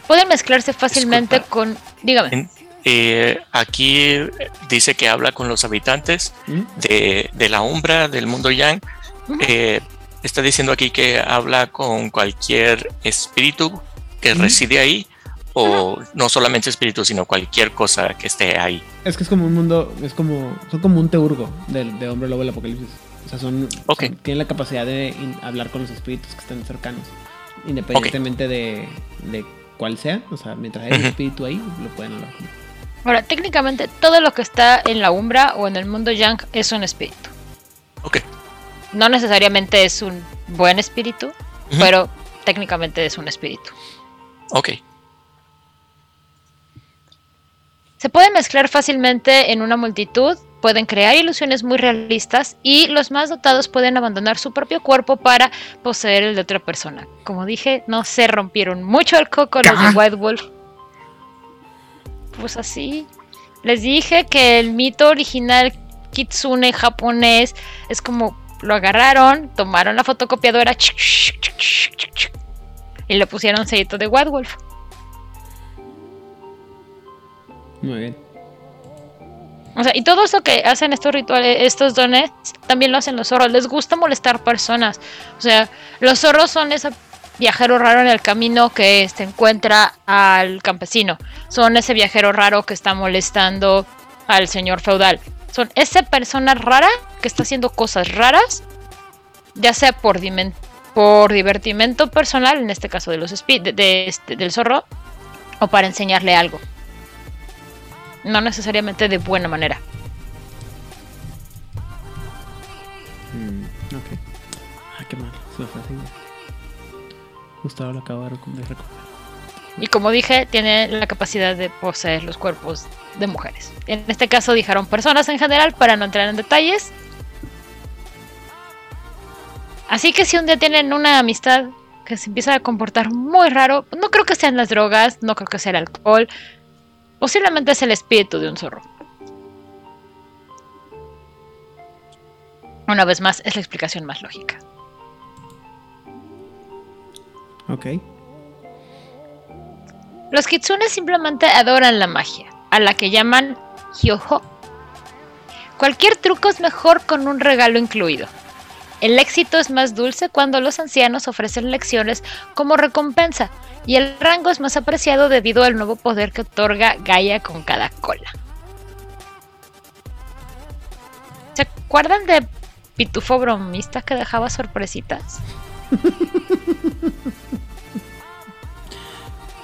Pueden mezclarse fácilmente con. Dígame.
Eh, aquí dice que habla con los habitantes de, la umbra del mundo Yang. Eh, está diciendo aquí que habla con cualquier espíritu que reside ahí o no solamente espíritu, sino cualquier cosa que esté ahí.
Es que es como un mundo, es como, son como un teurgo de, de hombre lobo del apocalipsis. O sea, son, tienen la capacidad de hablar con los espíritus que están cercanos, independientemente de, de cuál sea. O sea, mientras hay un espíritu ahí, lo pueden hablar.
Ahora, técnicamente, todo lo que está en la umbra o en el mundo Yang es un espíritu.
Ok.
No necesariamente es un buen espíritu, pero técnicamente es un espíritu.
Ok.
Se pueden mezclar fácilmente en una multitud, pueden crear ilusiones muy realistas y los más dotados pueden abandonar su propio cuerpo para poseer el de otra persona. Como dije, no se rompieron mucho el coco los de White Wolf. Pues así. Les dije que el mito original kitsune japonés es como lo agarraron, tomaron la fotocopiadora y le pusieron sellito de White Wolf.
Muy bien.
O sea, y todo eso que hacen estos rituales, estos dones, también lo hacen los zorros. Les gusta molestar personas. O sea, los zorros son ese viajero raro en el camino que se encuentra al campesino. Son ese viajero raro que está molestando al señor feudal. Son esa persona rara que está haciendo cosas raras, ya sea por, por divertimento personal, en este caso de los de, este, del zorro, o para enseñarle algo no necesariamente de buena manera.
Mm, ok. Ah, qué mal, se me fue así. Justo ahora lo acabo de recordar.
Y como dije, tiene la capacidad de poseer los cuerpos de mujeres. En este caso dijeron personas en general para no entrar en detalles. Así que si un día tienen una amistad que se empieza a comportar muy raro, no creo que sean las drogas, no creo que sea el alcohol, Posiblemente es el espíritu de un zorro. Una vez más, es la explicación más lógica.
Ok.
Los kitsunes simplemente adoran la magia, a la que llaman hyoho. Cualquier truco es mejor con un regalo incluido. El éxito es más dulce cuando los ancianos ofrecen lecciones como recompensa, y el rango es más apreciado debido al nuevo poder que otorga Gaia con cada cola. ¿Se acuerdan de Pitufo Bromista que dejaba sorpresitas?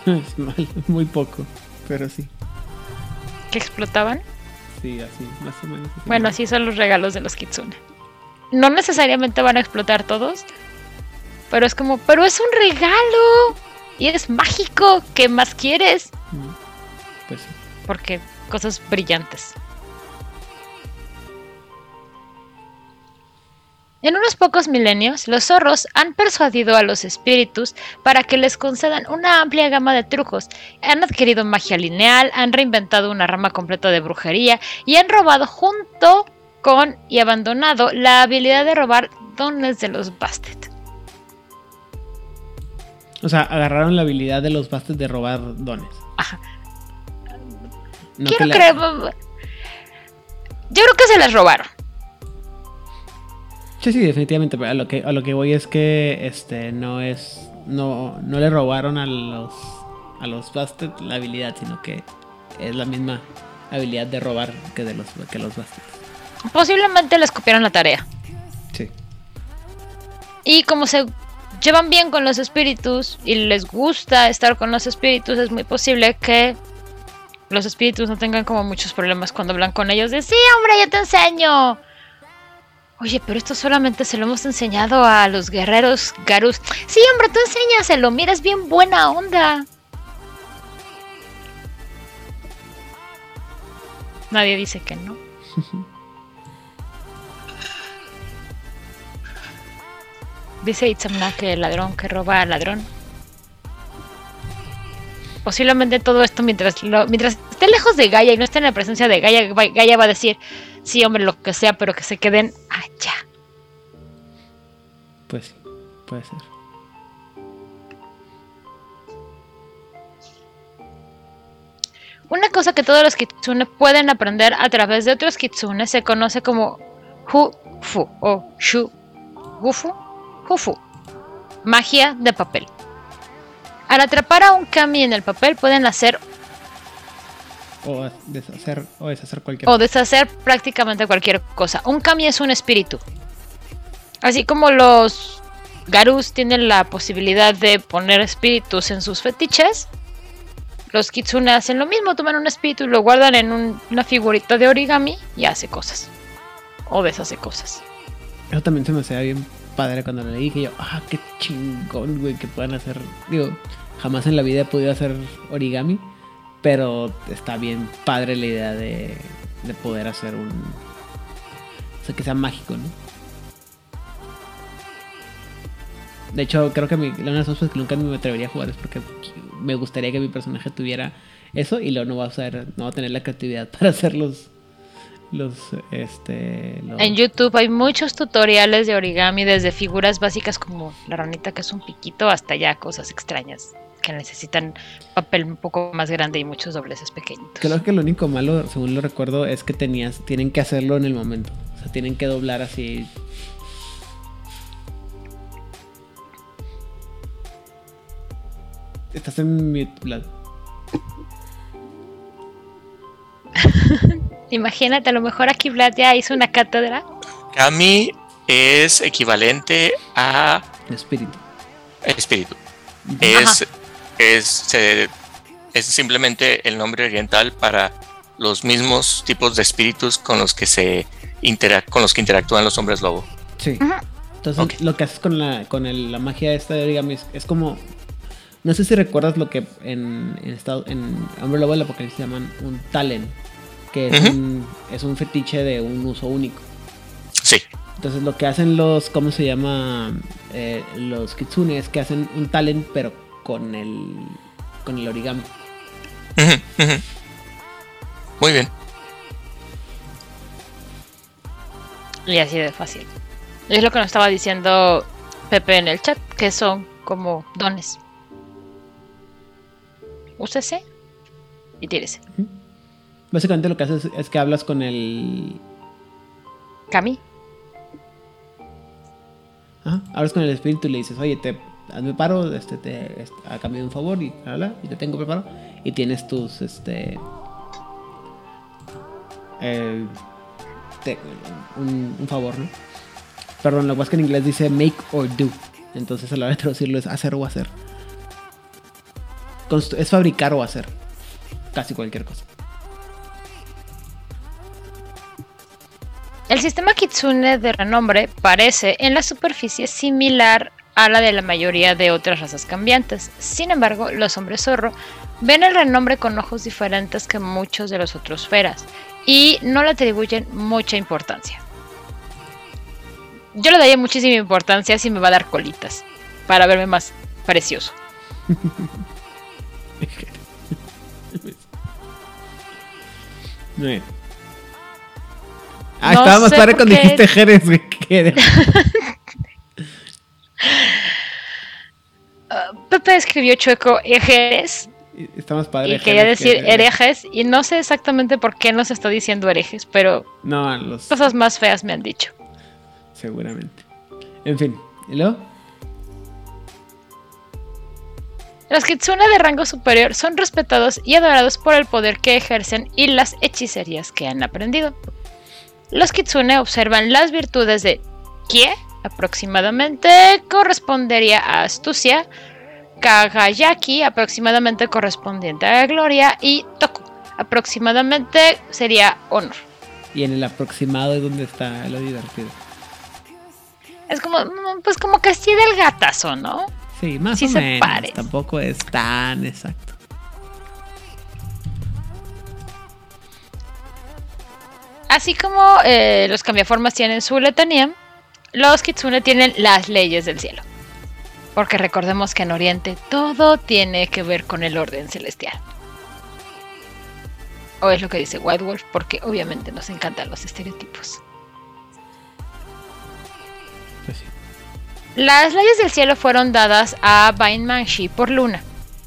es mal, muy poco, pero sí.
¿Que explotaban?
Sí, así, más o menos.
Bueno, así son los regalos de los Kitsune no necesariamente van a explotar todos, pero es como, pero es un regalo y es mágico, ¿qué más quieres? Mm,
pues sí.
Porque cosas brillantes. En unos pocos milenios, los zorros han persuadido a los espíritus para que les concedan una amplia gama de trucos. Han adquirido magia lineal, han reinventado una rama completa de brujería y han robado junto con y abandonado la habilidad de robar dones de los Bastet.
O sea, agarraron la habilidad de los Bastet de robar dones.
Ajá. Quiero creer. Yo creo que se las robaron.
Sí, sí, definitivamente. A lo que, a lo que voy es que este no es. No, no le robaron a los a los Bastet la habilidad, sino que es la misma habilidad de robar que de los que los Bastet.
Posiblemente les copiaron la tarea.
Sí.
Y como se llevan bien con los espíritus y les gusta estar con los espíritus, es muy posible que los espíritus no tengan como muchos problemas cuando hablan con ellos de sí, hombre, yo te enseño. Oye, pero esto solamente se lo hemos enseñado a los guerreros Garus. Sí, hombre, tú enséñaselo, mira, es bien buena onda. Nadie dice que no. Dice Itzamna que el ladrón que roba al ladrón. Posiblemente todo esto mientras mientras esté lejos de Gaia y no esté en la presencia de Gaia, Gaia va a decir, sí hombre, lo que sea, pero que se queden allá.
Pues sí, puede ser.
Una cosa que todos los kitsune pueden aprender a través de otros kitsune se conoce como Hufu o Shu Gufu Hufu. Magia de papel. Al atrapar a un kami en el papel pueden hacer
o deshacer o deshacer cualquier
o deshacer prácticamente cualquier cosa. Un kami es un espíritu. Así como los garus tienen la posibilidad de poner espíritus en sus fetiches, los kitsune hacen lo mismo, toman un espíritu y lo guardan en una figurita de origami y hace cosas. O deshace cosas.
Eso también se me hacía bien padre cuando leí, que yo, ah, qué chingón, güey, que puedan hacer. Digo, jamás en la vida he podido hacer origami, pero está bien padre la idea de, de poder hacer un. O sea, que sea mágico, ¿no? De hecho, creo que mi, una de las cosas que nunca me atrevería a jugar es porque me gustaría que mi personaje tuviera eso y luego no va a usar, no va a tener la creatividad para hacer los, los, este,
En YouTube hay muchos tutoriales de origami, desde figuras básicas como la ranita que es un piquito hasta ya cosas extrañas que necesitan papel un poco más grande y muchos dobleces pequeñitos.
Creo que lo único malo, según lo recuerdo, es que tenías, tienen que hacerlo en el momento. O sea, tienen que doblar así. Estás en mi
Imagínate, a lo mejor aquí Vlad ya hizo una cátedra.
Kami es equivalente a.
Espíritu.
Espíritu. Es, es, es simplemente el nombre oriental para los mismos tipos de espíritus con los que se con los que interactúan los hombres lobo.
Sí. Entonces lo que haces con la con el, la magia esta de origami es, como no sé si recuerdas lo que en en, estado, en Hombre Lobo del Apocalipsis llaman un talent que es, un, es un fetiche de un uso único.
Sí.
Entonces lo que hacen los, ¿cómo se llama? Eh, los kitsune es que hacen un talent pero con el, con el origami.
Muy bien.
Y así de fácil. Es lo que nos estaba diciendo Pepe en el chat, que son como dones. Úsese y tírese.
Básicamente lo que haces es que hablas con el.
Cami.
hablas con el espíritu y le dices, oye, te, hazme paro, este, te, este, a cambio de un favor y, y te tengo preparado. Y tienes tus, este. Eh, un, favor, ¿no? Perdón, lo que pasa es que en inglés dice make or do. Entonces a la hora de traducirlo es hacer o hacer. Es fabricar o hacer. Casi cualquier cosa.
El sistema Kitsune de renombre parece en la superficie similar a la de la mayoría de otras razas cambiantes. Sin embargo, los hombres zorro ven el renombre con ojos diferentes que muchos de los otros feras y no le atribuyen mucha importancia. Yo le daría muchísima importancia si me va a dar colitas para verme más precioso.
Ah, estaba más padre cuando dijiste Jerez, güey.
Uh, Pepe escribió chueco Jerez
Estamos padres.
Y quería decir herejes, y no sé exactamente por qué nos está diciendo herejes, pero
no, los...
cosas más feas me han dicho.
Seguramente. En fin, ¿y luego?
Los kitsune de rango superior son respetados y adorados por el poder que ejercen y las hechicerías que han aprendido. Los kitsune observan las virtudes de Kie, aproximadamente correspondería a astucia, Kagayaki, aproximadamente correspondiente a gloria, y Toku, aproximadamente sería honor.
Y en el aproximado es donde está lo divertido.
Es como, pues como que sí del gatazo, ¿no?
Sí, más o menos. Tampoco es tan exacto.
Así como eh, los cambiaformas tienen su letanía, los kitsune tienen las leyes del cielo. Porque recordemos que en Oriente todo tiene que ver con el orden celestial. O es lo que dice White Wolf, porque obviamente nos encantan los estereotipos. Las leyes del cielo fueron dadas a Bainmanshi por Luna.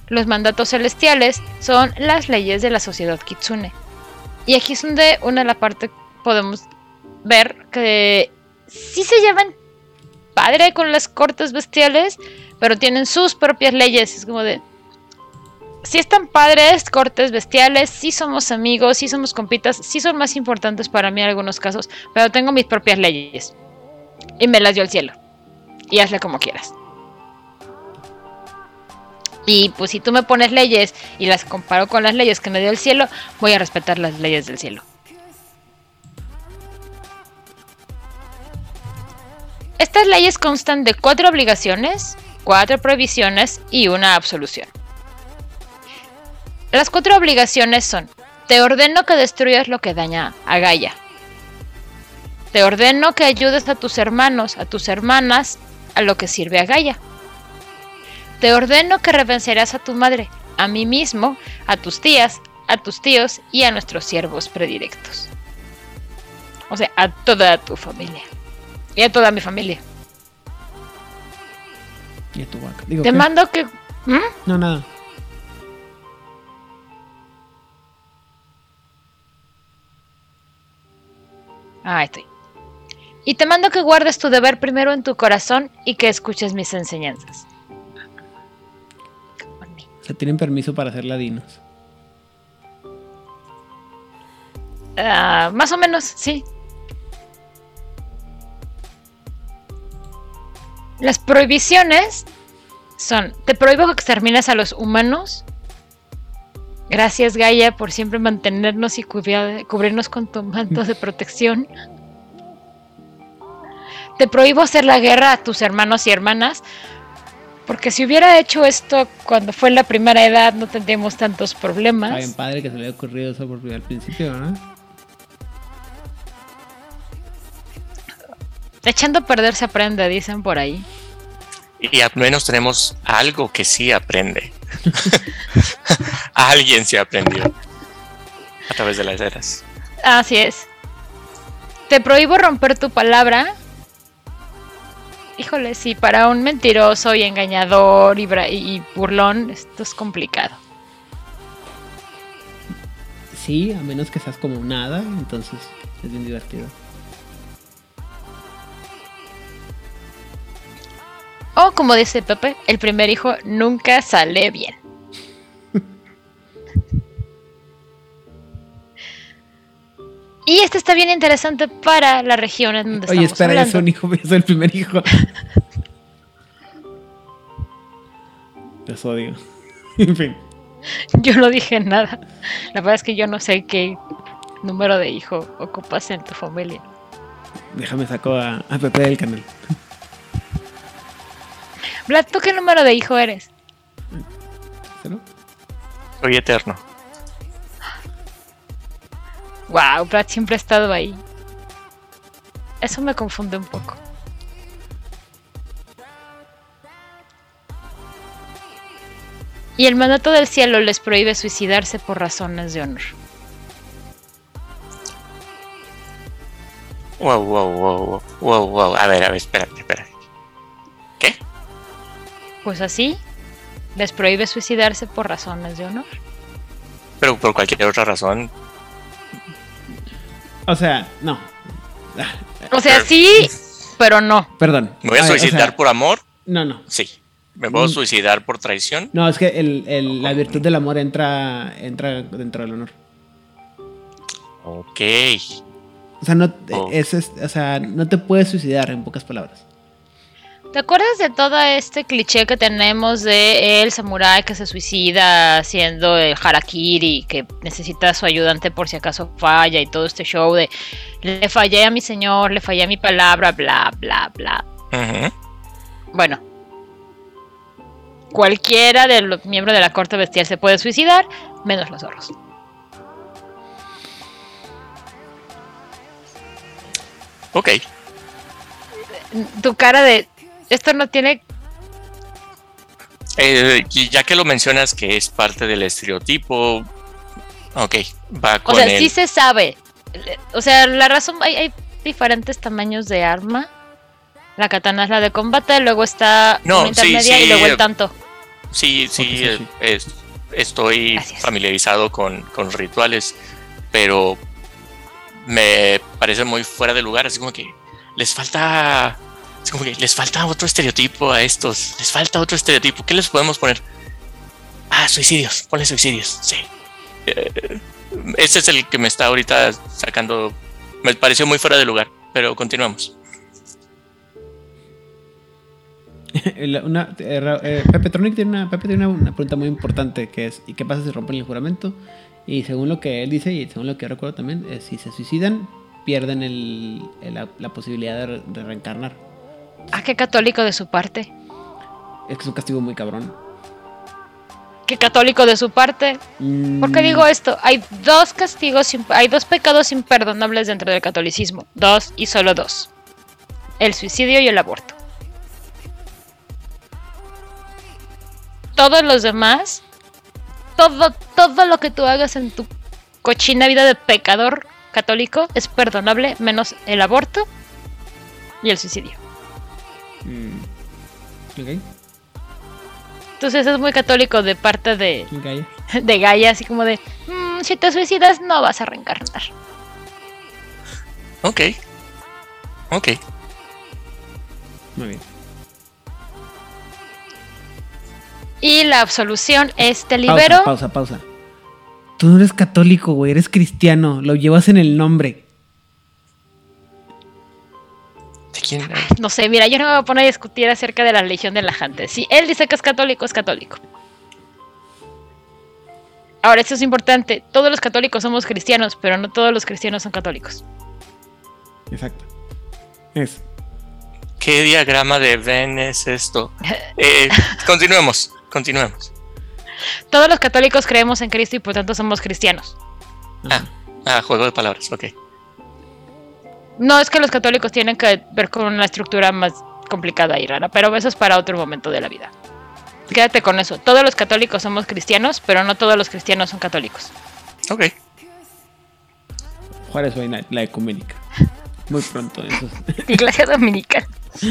Los mandatos celestiales son las leyes de la sociedad Kitsune. Y aquí es donde una de la parte podemos ver que sí se llevan padre con las cortes bestiales, pero tienen sus propias leyes. Es como de. Si están padres, cortes bestiales, sí somos amigos, sí somos compitas, sí son más importantes para mí en algunos casos, pero tengo mis propias leyes. Y me las dio el cielo y hazle como quieras. Y pues si tú me pones leyes y las comparo con las leyes que me dio el cielo, voy a respetar las leyes del cielo. Estas leyes constan de cuatro obligaciones, cuatro prohibiciones y una absolución. Las cuatro obligaciones son, te ordeno que destruyas lo que daña a Gaia. Te ordeno que ayudes a tus hermanos, a tus hermanas a lo que sirve a Gaia. Te ordeno que revencerás a tu madre, a mí mismo, a tus tías, a tus tíos y a nuestros siervos predilectos. O sea, a toda tu familia. Y a toda mi familia.
Y a tu vaca.
Te mando que... ¿Mm?
No, nada.
Ah, estoy. Y te mando que guardes tu deber primero en tu corazón y que escuches mis enseñanzas.
O sea, tienen permiso para hacer ladinos.
Ah, más o menos, sí. Las prohibiciones son, te prohíbo que extermines a los humanos. Gracias Gaia por siempre mantenernos y cubrirnos con tu manto de protección. Te prohíbo hacer la guerra a tus hermanos y hermanas, porque si hubiera hecho esto cuando fue en la primera edad no tendríamos tantos problemas. Está
bien padre que se le haya ocurrido eso por al principio, ¿no?
Echando a perder se aprende, dicen por ahí.
Y al menos tenemos algo que sí aprende. Alguien se aprendió a través de las eras.
Así es. Te prohíbo romper tu palabra híjole, sí, para un mentiroso y engañador y, burlón, esto es complicado.
Sí, a menos que seas como nada, entonces es bien divertido.
O como dice Pepe, el primer hijo nunca sale bien. Y este está bien interesante para la región en donde Oye, espera,
es un hijo, es el primer hijo. Los odio. en fin.
Yo no dije nada. La verdad es que yo no sé qué número de hijo ocupas en tu familia.
Déjame saco a, Pepe del canal.
Vlad, ¿tú qué número de hijo eres?
¿Cero? Soy eterno.
Wow, Brad siempre ha estado ahí. Eso me confunde un poco. Y el mandato del cielo les prohíbe suicidarse por razones de honor.
Wow, wow, wow, wow, wow. A ver, a ver, espérate, espérate. ¿Qué?
Pues así. les prohíbe suicidarse por razones de honor.
Pero por cualquier otra razón.
O sea, no.
O sea, sí, pero no.
Perdón.
¿Me voy a, suicidar por amor?
No, no.
Sí. ¿Me puedo mm. suicidar por traición?
No, es que el, la virtud del amor entra, entra dentro del honor.
Ok.
O sea, no, oh. es, o sea, no te puedes suicidar, en pocas palabras.
¿Te acuerdas de todo este cliché que tenemos de el samurái que se suicida haciendo el harakiri, que necesita a su ayudante por si acaso falla y todo este show de le fallé a mi señor, le fallé a mi palabra, bla, bla, bla? Bueno, cualquiera de los miembros de la corte bestial se puede suicidar, menos los zorros.
Ok.
Tu cara de esto no tiene...
Eh, ya que lo mencionas que es parte del estereotipo, ok, va con
O sea, sí se sabe. O sea, la razón, hay, diferentes tamaños de arma. La katana es la de combate, luego está
no, intermedia
y luego el tanto.
Sí, sí, estoy familiarizado con, con, rituales, pero me parece muy fuera de lugar, así como que les falta es como que les falta otro estereotipo a estos. Les falta otro estereotipo. ¿Qué les podemos poner? Ah, suicidios. Ponle suicidios. Sí. Eh, ese es el que me está ahorita sacando. Me pareció muy fuera de lugar. Pero continuamos.
eh, eh, Pepe Tronic tiene, una, Pepe tiene una, pregunta muy importante que es ¿y qué pasa si rompen el juramento? Y según lo que él dice y según lo que recuerdo también, si se suicidan, pierden el, la, posibilidad de reencarnar.
Ah, qué católico de su parte.
Es que es un castigo muy cabrón.
Qué católico de su parte. ¿Por qué digo esto? Hay dos castigos, hay dos pecados imperdonables dentro del catolicismo. Dos y solo dos. El suicidio y el aborto. Todos los demás, todo, todo lo que tú hagas en tu cochina vida de pecador católico es perdonable, menos el aborto y el suicidio. Mm. Entonces es muy católico de parte de Gaia, de Gaia así como de, mm, si te suicidas no vas a reencarnar.
Ok. Ok.
Muy bien.
Y la absolución es te libero.
Pausa, pausa, pausa. Tú no eres católico, güey, eres cristiano, lo llevas en el nombre.
No sé, mira, yo no me voy a poner a discutir acerca de la religión de la gente. Si él dice que es católico, es católico. Ahora, esto es importante. Todos los católicos somos cristianos, pero no todos los cristianos son católicos.
Exacto. Es.
¿Qué diagrama de Venn es esto? Eh, continuemos, continuemos.
Todos los católicos creemos en Cristo y por tanto somos cristianos.
Ah, ah juego de palabras, ok.
No es que los católicos tienen que ver con una estructura más complicada y rara, pero eso es para otro momento de la vida. Quédate con eso. Todos los católicos somos cristianos, pero no todos los cristianos son católicos.
Ok.
Juárez Vaina, la ecuménica. Muy pronto. Eso.
Iglesia Dominicana.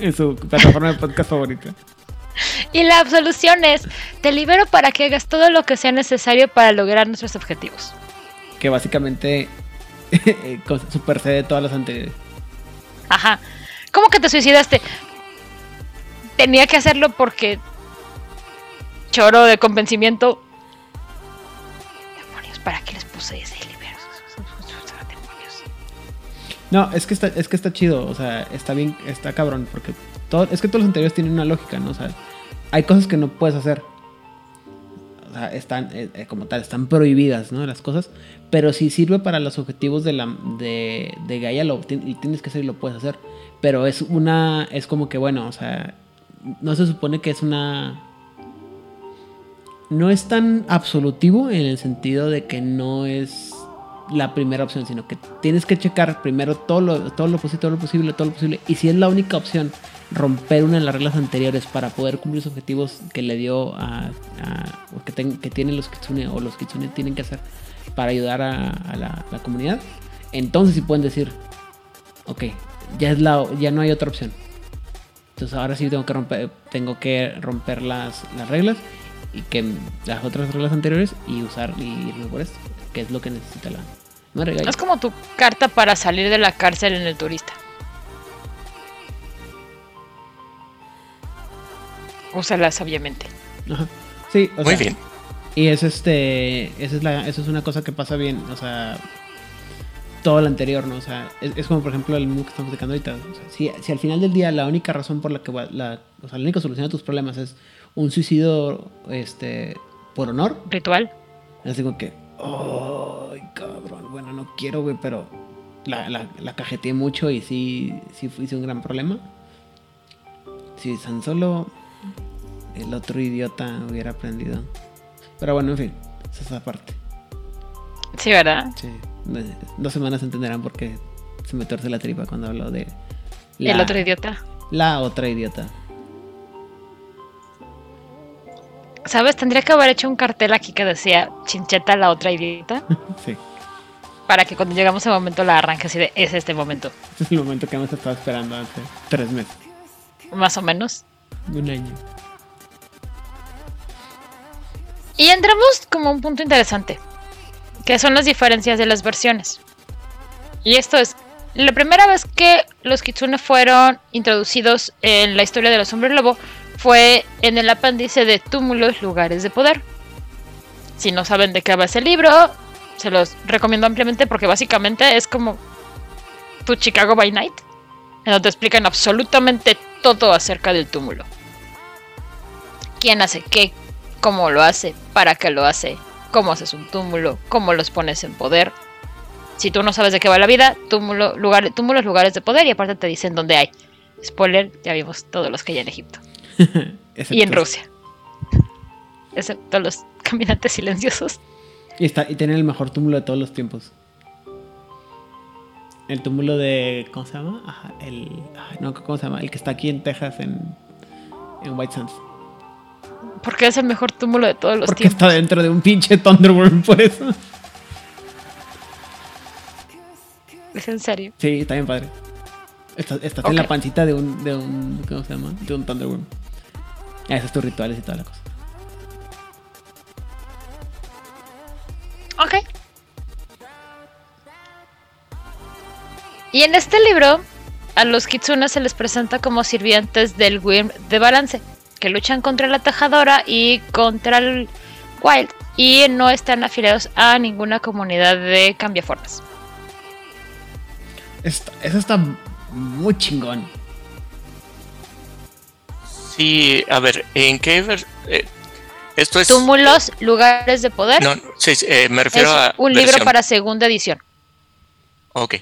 en, su, plataforma de podcast favorita.
Y la absolución es, te libero para que hagas todo lo que sea necesario para lograr nuestros objetivos.
Que básicamente supercede todas las anteriores.
Ajá. ¿Cómo que te suicidaste? Tenía que hacerlo porque. Choro de convencimiento. Demonios, ¿para qué les puse ese libro?
No, es que está, es que está chido, o sea, está bien, está cabrón, porque todo, es que todos los anteriores tienen una lógica, ¿no? O sea, hay cosas que no puedes hacer. O sea, están, eh, eh, como tal, están prohibidas, ¿no? Las cosas. Pero si sirve para los objetivos de, la, de, de Gaia, lo tienes que hacer y lo puedes hacer. Pero es una. Es como que, bueno, o sea. No se supone que es una. No es tan absolutivo en el sentido de que no es la primera opción, sino que tienes que checar primero todo lo, todo lo posible, todo lo posible, todo lo posible. Y si es la única opción, romper una de las reglas anteriores para poder cumplir los objetivos que le dio a, que, que, tienen los kitsune o los kitsune tienen que hacer para ayudar a, la, comunidad, entonces sí pueden decir, ok, ya, es la, ya no hay otra opción. Entonces ahora sí tengo que romper, tengo que romper las, las reglas y que las otras reglas anteriores y usar y irme por esto, que es lo que necesita la
Es como tu carta para salir de la cárcel en el turista. Úsala sabiamente.
Ajá. Sí,
Muy bien.
Y es este, esa es la, eso es una cosa que pasa bien, o sea, todo lo anterior, ¿no? O sea, es, como por ejemplo el mundo que estamos tocando ahorita. si, si, al final del día la única razón por la que la, o sea, la única solución a tus problemas es un suicidio, este, por honor.
Ritual.
Es digo que, ay, cabrón, bueno, no quiero, güey, pero la, la, la cajeteé mucho y sí, sí hice un gran problema. Si tan solo el otro idiota hubiera aprendido. Pero bueno, en fin, esa es la parte.
Sí, ¿verdad?
Sí. Dos semanas entenderán por qué se me torce la tripa cuando hablo de...
¿El otro idiota?
La otra idiota.
¿Sabes? Tendría que haber hecho un cartel aquí que decía Chincheta la otra idiota.
sí.
Para que cuando llegamos a ese momento la arranque así de es este momento.
Es el momento que hemos estado esperando hace tres meses.
Más o menos.
Un año.
Y entramos como un punto interesante, que son las diferencias de las versiones. Y esto es, la primera vez que los kitsune fueron introducidos en la historia de los hombres lobo fue en el apéndice de Túmulos Lugares de Poder. Si no saben de qué va ese libro, se los recomiendo ampliamente porque básicamente es como tu Chicago by Night, en donde explican absolutamente todo acerca del túmulo. ¿Quién hace qué? Cómo lo hace, para qué lo hace, cómo haces un túmulo, cómo los pones en poder. Si tú no sabes de qué va la vida, túmulo, lugar, túmulos, lugares de poder y aparte te dicen dónde hay. Spoiler, ya vimos todos los que hay en Egipto. y en Rusia. Excepto los caminantes silenciosos.
Y, está, y tienen el mejor túmulo de todos los tiempos. El túmulo de. ¿Cómo se llama? el. No, ¿cómo se llama? El que está aquí en Texas, en, en White Sands.
Porque es el mejor túmulo de todos los
Porque está dentro de un pinche Thunderworm, por eso.
¿Es en serio?
Sí, está bien padre. Estás, en la pancita de un, de un. ¿Cómo se llama? De un Thunderworm. Ah, esos tus rituales y toda la cosa.
Ok. Y en este libro, a los Kitsuna se les presenta como sirvientes del Wyrm de balance que luchan contra la tajadora y contra el Wild y no están afiliados a ninguna comunidad de cambiaformas.
eso está muy chingón.
Sí, a ver, ¿en qué eh, esto es
túmulos, lugares de poder?
No, sí, eh, me refiero a
un libro para segunda edición.
Ok,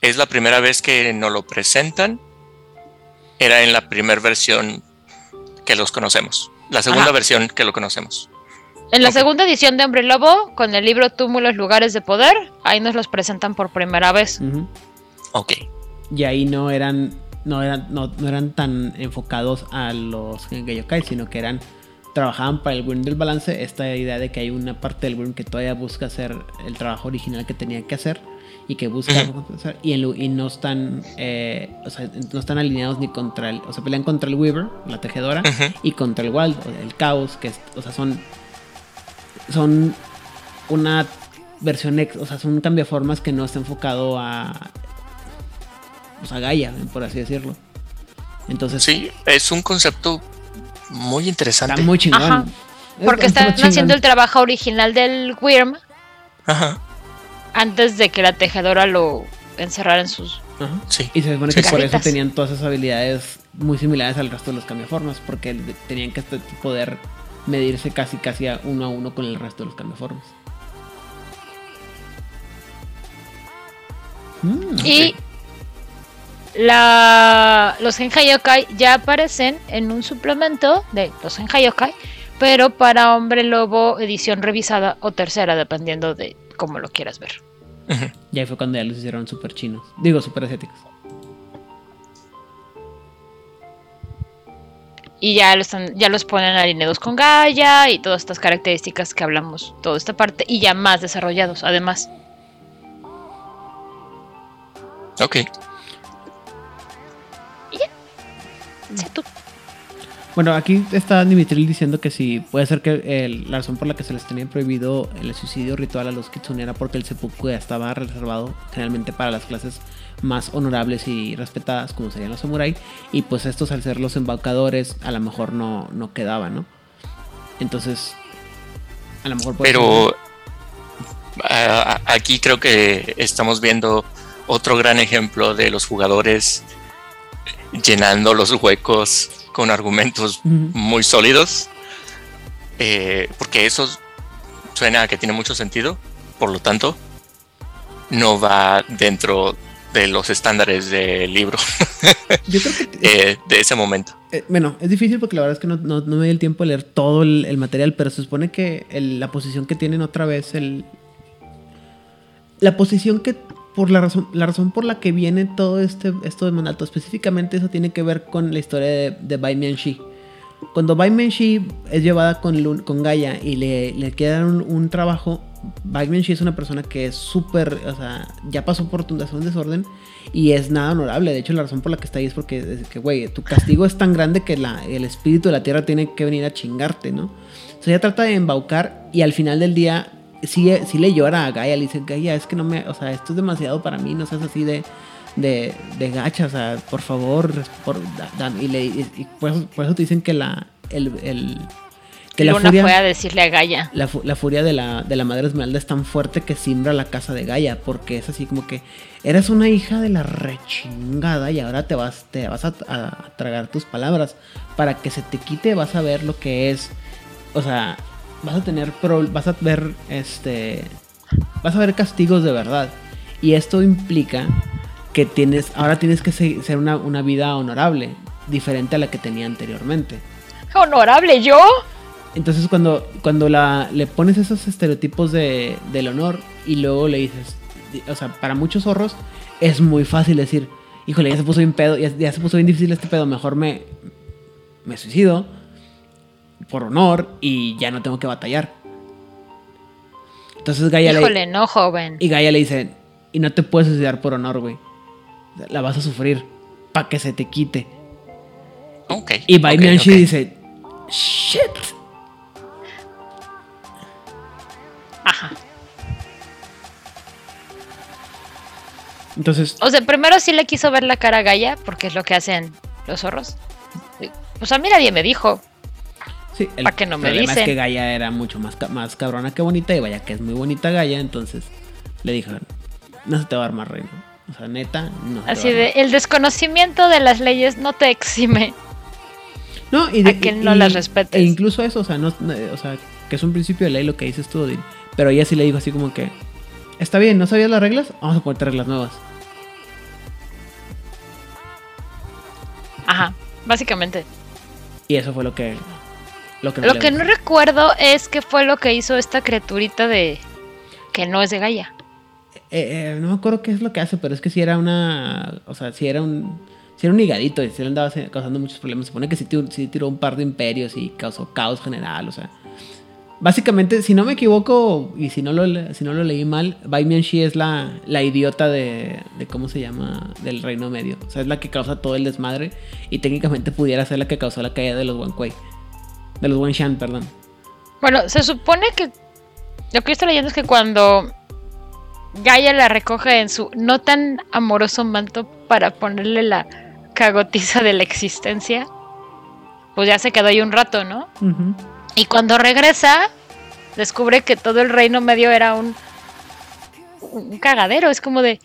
es la primera vez que nos lo presentan. Era en la primera versión que los conocemos. La segunda versión que lo conocemos.
En la segunda edición de Hombre Lobo, con el libro Túmulos, Lugares de Poder, ahí nos los presentan por primera vez.
Ok.
Y ahí no eran, no eran, no, eran tan enfocados a los Gengeyokai, sino que eran trabajaban para el Wyrm del balance. Esta idea de que hay una parte del Wyrm que todavía busca hacer el trabajo original que tenía que hacer y que buscan y, y, no están eh, o sea, no están alineados ni contra el o sea pelean contra el Weaver la tejedora y contra el Wild el caos que o sea son son una versión ex, o sea son un cambio de formas que no está enfocado a o sea Gaia por así decirlo. Entonces
sí es un concepto muy interesante. Está
muy chingón.
Porque están haciendo el trabajo original del Wyrm. Ajá antes de que la tejedora lo encerrara en sus.
Sí. Y se supone que por eso tenían todas esas habilidades muy similares al resto de los cambiaformas, porque tenían que poder medirse casi casi a uno a uno con el resto de los cambiaformas.
Mm, y la, los Genkai Yokai ya aparecen en un suplemento de los Genkai Yokai, pero para Hombre Lobo edición revisada o tercera, dependiendo de como lo quieras ver.
Y ahí fue cuando ya los hicieron super chinos. Digo, super asiáticos.
Y ya los, ya los ponen alineados con Gaia y todas estas características que hablamos, toda esta parte, y ya más desarrollados, además.
Ok.
Bueno, aquí está Dimitril diciendo que si puede ser que la razón por la que se les tenía prohibido el suicidio ritual a los kitsune era porque el seppuku estaba reservado generalmente para las clases más honorables y respetadas como serían los samuráis y pues estos al ser los embaucadores a lo mejor no, no quedaban, ¿no? Entonces, a lo mejor...
Pero aquí creo que estamos viendo otro gran ejemplo de los jugadores llenando los huecos con argumentos muy sólidos, eh, porque eso suena a que tiene mucho sentido, por lo tanto, no va dentro de los estándares del libro eh, de ese momento.
Eh, bueno, es difícil porque la verdad es que no, me dio el tiempo de leer todo el, material, pero se supone que la posición que tienen otra vez, el, la posición que por la razón, la razón por la que viene todo este, esto de específicamente eso tiene que ver con la historia de, de Bai Mianxi. Cuando Bai Mianxi es llevada con, con Gaia y le, le queda un, trabajo, Bai Mianxi es una persona que es súper, o sea, ya pasó por un desorden y es nada honorable. De hecho, la razón por la que está ahí es porque, güey, tu castigo es tan grande que la, el espíritu de la tierra tiene que venir a chingarte, ¿no? O sea, ella trata de embaucar y al final del día sí, sí le llora a Gaia, le dice, Gaia, es que no me, o sea, esto es demasiado para mí, no seas así de, de, de gacha, o sea, por favor, y, le, y por, eso, te dicen que la, el, el
que la furia, fue a decirle a Gaia.
La, la, furia de la, de la madre Esmeralda es tan fuerte que simbra la casa de Gaia, porque es así como que eres una hija de la rechingada y ahora te vas, te vas a, a tragar tus palabras. Para que se te quite vas a ver lo que es, o sea, vas a tener vas a ver este vas a ver castigos de verdad. Y esto implica que tienes ahora tienes que ser una, vida honorable diferente a la que tenía anteriormente.
Honorable yo
entonces cuando cuando la le pones esos estereotipos de, del honor y luego le dices o sea para muchos zorros es muy fácil decir híjole ya se puso bien pedo ya, ya se puso bien difícil este pedo mejor me me suicido por honor y ya no tengo que batallar. Entonces Gaia
Híjole, no, joven.
Y Gaia le dice, y no te puedes suicidar por honor, güey. La vas a sufrir para que se te quite.
Ok.
Y Bai dice, shit.
Ajá.
Entonces.
O sea, primero sí le quiso ver la cara a Gaia, porque es lo que hacen los zorros. Pues a mí nadie me dijo.
Sí, el ¿Para que no me problema es que Gaia era mucho más, más cabrona que bonita y vaya que es muy bonita Gaia, entonces le dijeron, no se te va a armar reino. O sea, neta, no.
Así de, el desconocimiento de las leyes no te exime.
No, y de,
que no las respetes.
E incluso eso, o sea, no, o sea, que es un principio de ley lo que dices tú, Pero ella sí le dijo así como que, está bien, ¿no sabías las reglas? Vamos a ponerte reglas nuevas.
Ajá, básicamente.
Y eso fue lo que
lo que, no, recuerdo es qué fue lo que hizo esta criaturita de. que no es de Gaia.
Eh, eh, no me acuerdo qué es lo que hace, pero es que si era una. O sea, si era un. Si era un higadito y si le andaba causando muchos problemas. Se supone que si tiró, un par de imperios y causó caos general, o sea. Básicamente, si no me equivoco y si no lo, si no lo leí mal, Bai Mianxi es la, la idiota de, de, ¿Cómo se llama? Del Reino Medio. O sea, es la que causa todo el desmadre y técnicamente pudiera ser la que causó la caída de los Wanquei. De los Wenshan, perdón.
Bueno, se supone que. Lo que yo estoy leyendo es que cuando Gaia la recoge en su no tan amoroso manto para ponerle la cagotiza de la existencia, pues ya se quedó ahí un rato, ¿no? Y cuando regresa, descubre que todo el reino medio era un, un cagadero. Es como de,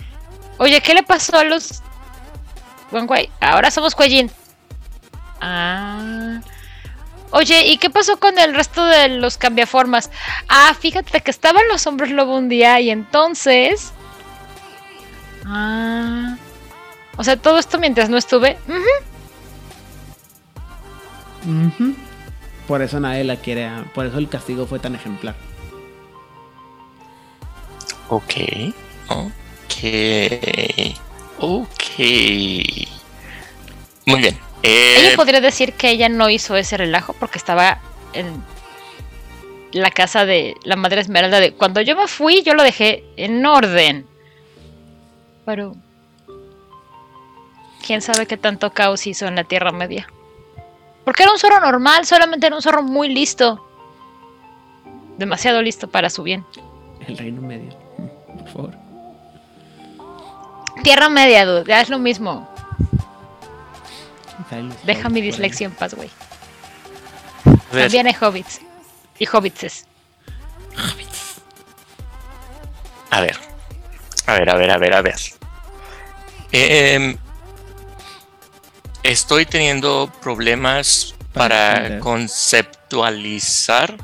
oye, ¿qué le pasó a los? Ahora somos Kuejin. Ah. Oye, ¿y qué pasó con el resto de los cambiaformas? Ah, fíjate que estaban los hombres lobo un día y entonces. Ah. O sea, todo esto mientras no estuve.
Por eso nadie la quiere. Por eso el castigo fue tan ejemplar.
Ok. Ok. Ok. Muy bien.
Ella eh, podría decir que ella no hizo ese relajo porque estaba en la casa de la madre Esmeralda. De, cuando yo me fui, yo lo dejé en orden. Pero. ¿Quién sabe qué tanto caos hizo en la Tierra Media? Porque era un zorro normal, solamente era un zorro muy listo. Demasiado listo para su bien.
El reino medio, por favor.
Tierra media, dude, ya es lo mismo. Deja mi dislexia en paz, güey. También hay hobbits. Y hobbitses. Hobbits.
A ver. A ver, a ver, a ver, a ver. Em, estoy teniendo problemas para conceptualizar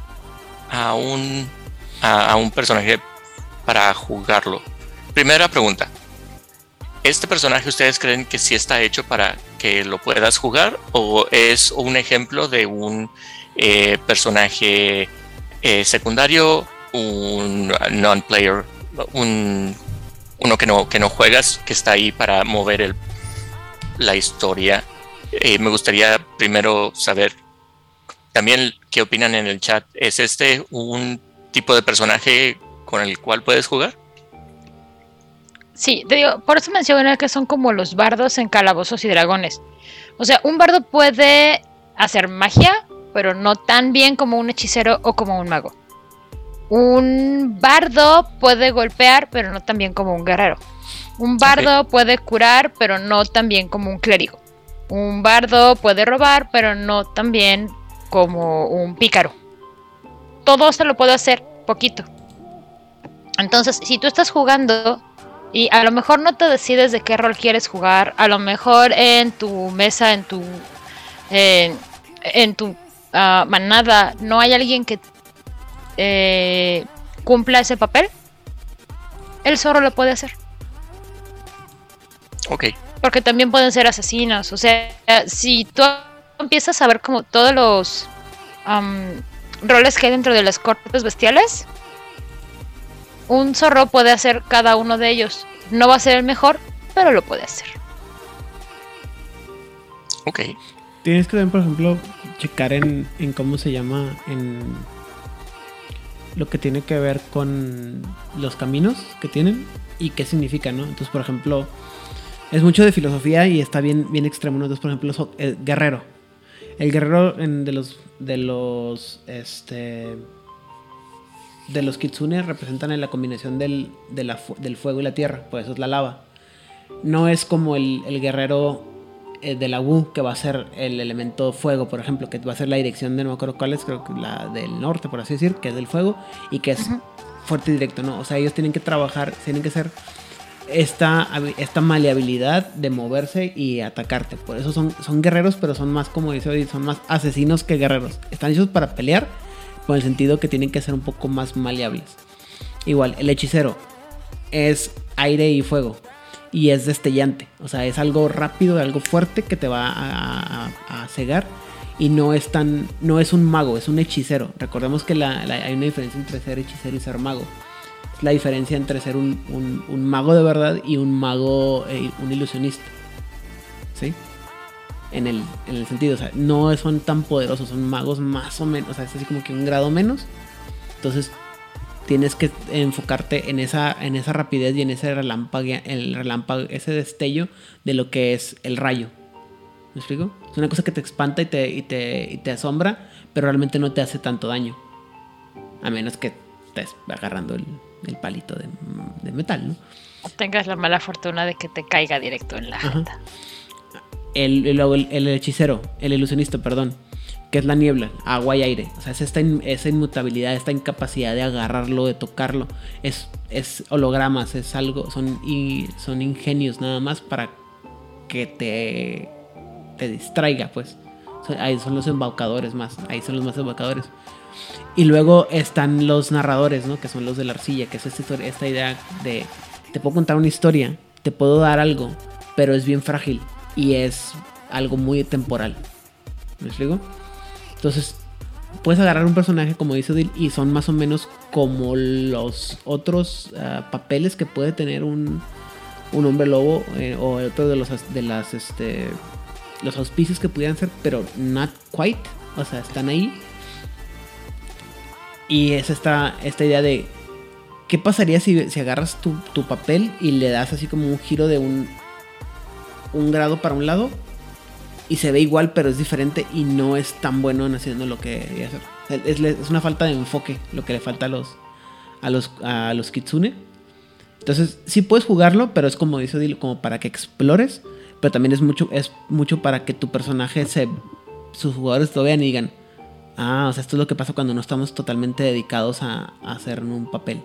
a un, a, un personaje para jugarlo. Primera pregunta. ¿Este personaje ustedes creen que sí está hecho para que lo puedas jugar o es un ejemplo de un eh, personaje eh, secundario, un non-player, un, uno que no, que no juegas, que está ahí para mover el, la historia? Eh, me gustaría primero saber también qué opinan en el chat. ¿Es este un tipo de personaje con el cual puedes jugar?
Sí, te digo, por eso mencioné que son como los bardos en calabozos y dragones. O sea, un bardo puede hacer magia, pero no tan bien como un hechicero o como un mago. Un bardo puede golpear, pero no tan bien como un guerrero. Un bardo puede curar, pero no tan bien como un clérigo. Un bardo puede robar, pero no tan bien como un pícaro. Todo se lo puede hacer poquito. Entonces, si tú estás jugando y a lo mejor no te decides de qué rol quieres jugar, a lo mejor en tu mesa, en tu en, tu ah, manada no hay alguien que eh, cumpla ese papel, el zorro lo puede hacer.
Ok.
Porque también pueden ser asesinos. O sea, si tú empiezas a ver como todos los roles que hay dentro de las cortes bestiales, un zorro puede hacer cada uno de ellos. No va a ser el mejor, pero lo puede hacer.
Ok.
Tienes que ver, por ejemplo, checar en, en cómo se llama, en lo que tiene que ver con los caminos que tienen y qué significa, ¿no? Entonces, por ejemplo, es mucho de filosofía y está bien, bien extremo, ¿no? Entonces, por ejemplo, el guerrero. El guerrero de los. de los. este. De los kitsune representan la combinación del, del fuego y la tierra, por eso es la lava. No es como el, guerrero eh, de la Wu, que va a ser el elemento fuego, por ejemplo, que va a ser la dirección de no me acuerdo cuál es, creo que la del norte, por así decir, que es del fuego, y que es fuerte y directo, ¿no? O sea, ellos tienen que trabajar, tienen que ser esta, esta maleabilidad de moverse y atacarte. Por eso son, son guerreros, pero son más, como dice hoy, son más asesinos que guerreros. Están hechos para pelear, con el sentido que tienen que ser un poco más maleables. Igual, el hechicero es aire y fuego. Y es destellante. O sea, es algo rápido, algo fuerte que te va a, cegar. Y no es tan. No es un mago, es un hechicero. Recordemos que hay una diferencia entre ser hechicero y ser mago la diferencia entre ser un, mago de verdad y un mago, eh, un ilusionista. ¿Sí? En el, en el sentido, o sea, no son tan poderosos, son magos más o menos, o sea, es así como que un grado menos. Entonces, tienes que enfocarte en esa, en esa rapidez y en ese relámpago, el relámpago, ese destello de lo que es el rayo. ¿Me explico? Es una cosa que te espanta y te, y te, y te asombra, pero realmente no te hace tanto daño. A menos que estés agarrando el, el palito de, metal, ¿no?
tengas la mala fortuna de que te caiga directo en la jeta.
El, el, hechicero, el ilusionista, perdón, que es la niebla, agua y aire. O sea, es esta esa inmutabilidad, esta incapacidad de agarrarlo, de tocarlo. Es, es hologramas, es algo, son, y, son ingenios nada más para que te, te distraiga, pues. Ahí son los embaucadores más, ahí son los más embaucadores. Y luego están los narradores, ¿no? Que son los de la arcilla, que es esta, idea de, te puedo contar una historia, te puedo dar algo, pero es bien frágil y es algo muy temporal. ¿Me explico? Entonces, puedes agarrar un personaje, como dice Odil, y son más o menos como los otros ah, papeles que puede tener un, un hombre lobo eh, o otro de los de las este los auspicios que pudieran ser, pero not quite. O sea, están ahí y es esta, esta idea de qué pasaría si, si agarras tu, papel y le das así como un giro de un, un grado para un lado y se ve igual, pero es diferente y no es tan bueno en haciendo lo que hacer. Es, es, una falta de enfoque lo que le falta a los, a los, a los kitsune. Entonces, sí puedes jugarlo, pero es como dice Dilo, como para que explores, pero también es mucho, es mucho para que tu personaje se, sus jugadores lo vean y digan, ah, o sea, esto es lo que pasa cuando no estamos totalmente dedicados a, hacer un papel.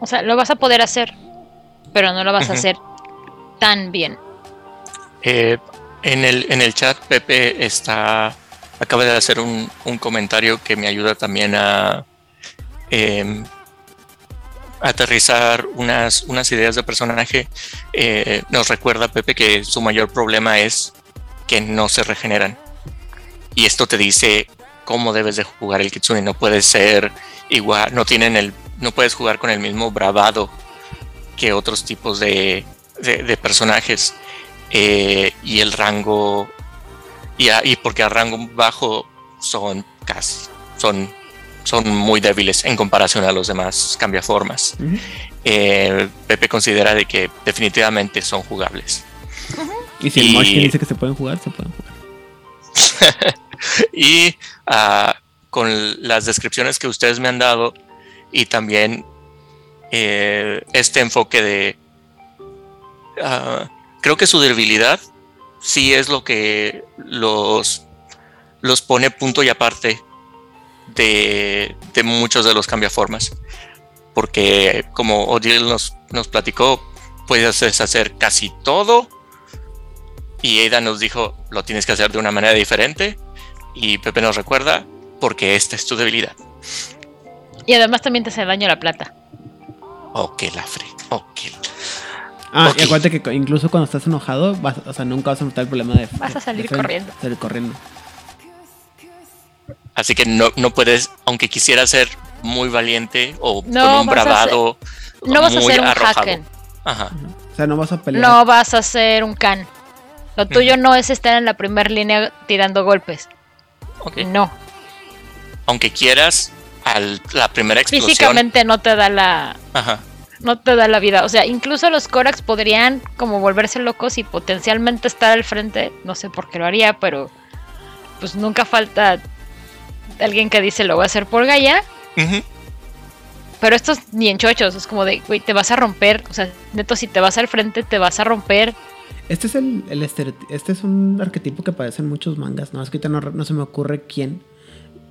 O sea, lo vas a poder hacer, pero no lo vas a hacer tan bien.
Eh, en, el, en el chat, Pepe está acaba de hacer un, comentario que me ayuda también a em, aterrizar unas, unas ideas de personaje. Eh, nos recuerda, Pepe, que su mayor problema es que no se regeneran. Y esto te dice cómo debes de jugar el Kitsune. No puedes ser igual, no tienen el, no puedes jugar con el mismo bravado que otros tipos de, de, personajes. Eh, y el rango, y, y porque a rango bajo son casi, son, son muy débiles en comparación a los demás cambiaformas. Eh, Pepe considera de que definitivamente son jugables.
Y si el dice que se pueden jugar, se pueden jugar.
y uh, con las descripciones que ustedes me han dado y también eh, este enfoque de... Uh, creo que su debilidad sí es lo que los, los pone punto y aparte de, de muchos de los cambiaformas. Porque como Odile nos, nos platicó, puedes hacer casi todo y Ada nos dijo, lo tienes que hacer de una manera diferente. Y Pepe nos recuerda, porque esta es tu debilidad.
Y además también te hace daño la plata.
Ok, la fre. Ok.
Ah, y acuérdate que incluso cuando estás enojado, vas, o sea, nunca vas a notar el problema de.
Vas a salir corriendo.
Salir corriendo.
Así que no, no puedes, aunque quisiera ser muy valiente o con un bravado.
no vas a ser un hacken.
Ajá. O sea, no vas a pelear.
No vas a ser un can. Lo tuyo no es estar en la primera línea tirando golpes. No.
Aunque quieras, al, la primera explosión.
Físicamente no te da la. No te da la vida. O sea, incluso los Korax podrían como volverse locos y potencialmente estar al frente. No sé por qué lo haría, pero. Pues nunca falta alguien que dice lo voy a hacer por Gaia. Pero estos ni en chochos, es como de, güey, te vas a romper. O sea, neto, si te vas al frente, te vas a romper
este es el, este es un arquetipo que aparece en muchos mangas, no es que no, no se me ocurre quién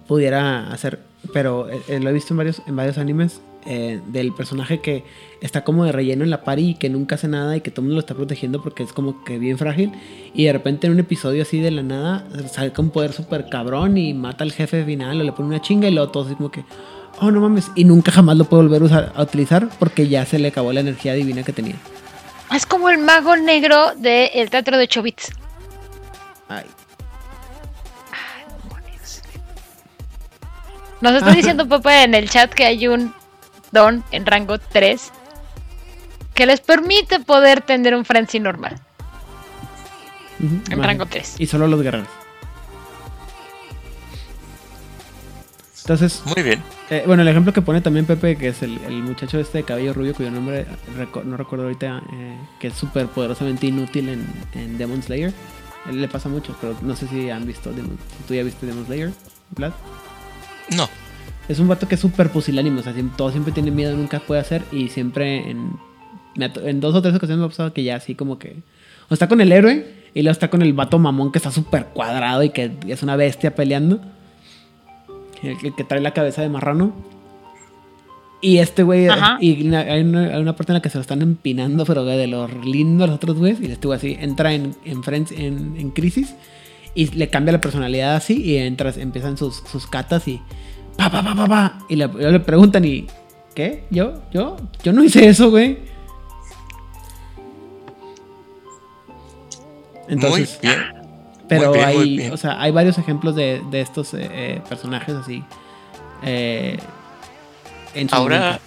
pudiera hacer, pero eh, eh, lo he visto en varios, en varios animes eh, del personaje que está como de relleno en la pari y que nunca hace nada y que todo el mundo lo está protegiendo porque es como que bien frágil y de repente en un episodio así de la nada saca un poder súper cabrón y mata al jefe final o le pone una chinga y luego todo así como que oh no mames y nunca jamás lo puede volver a utilizar porque ya se le acabó la energía divina que tenía.
Es como el mago negro del teatro de Chobits. Ay. Ay, Nos está diciendo Pepe en el chat que hay un en rango 3 que les permite poder tener un frenzy normal. en rango 3.
Y solo los guerreros. Entonces.
Muy bien.
Eh, bueno, el ejemplo que pone también Pepe, que es el, muchacho este de cabello rubio, cuyo nombre no recuerdo ahorita, eh, que es súper poderosamente inútil en, en, Demon Slayer. él le pasa mucho, pero no sé si han visto, Demon, tú ya viste Demon Slayer, Vlad.
No.
Es un vato que es súper pusilánimo, o sea, todo siempre tiene miedo, nunca puede hacer, y siempre en, en dos o tres ocasiones me ha pasado que ya así como que... O está con el héroe, y luego está con el vato mamón que está súper cuadrado y que es una bestia peleando el, que trae la cabeza de marrano. Y este güey, y hay una, parte en la que se lo están empinando, pero de los lindos los otros güeyes. Y este güey así entra en, en, en, crisis y le cambia la personalidad así. Y entras, empiezan sus, sus catas y pa, pa, pa, pa, pa. Y le, le preguntan, ¿y qué? ¿Yo? ¿Yo? Yo no hice eso, güey. Entonces, Muy bien. Pero hay, o sea, hay varios ejemplos de, de estos eh, eh, personajes así. Eh,
ahora,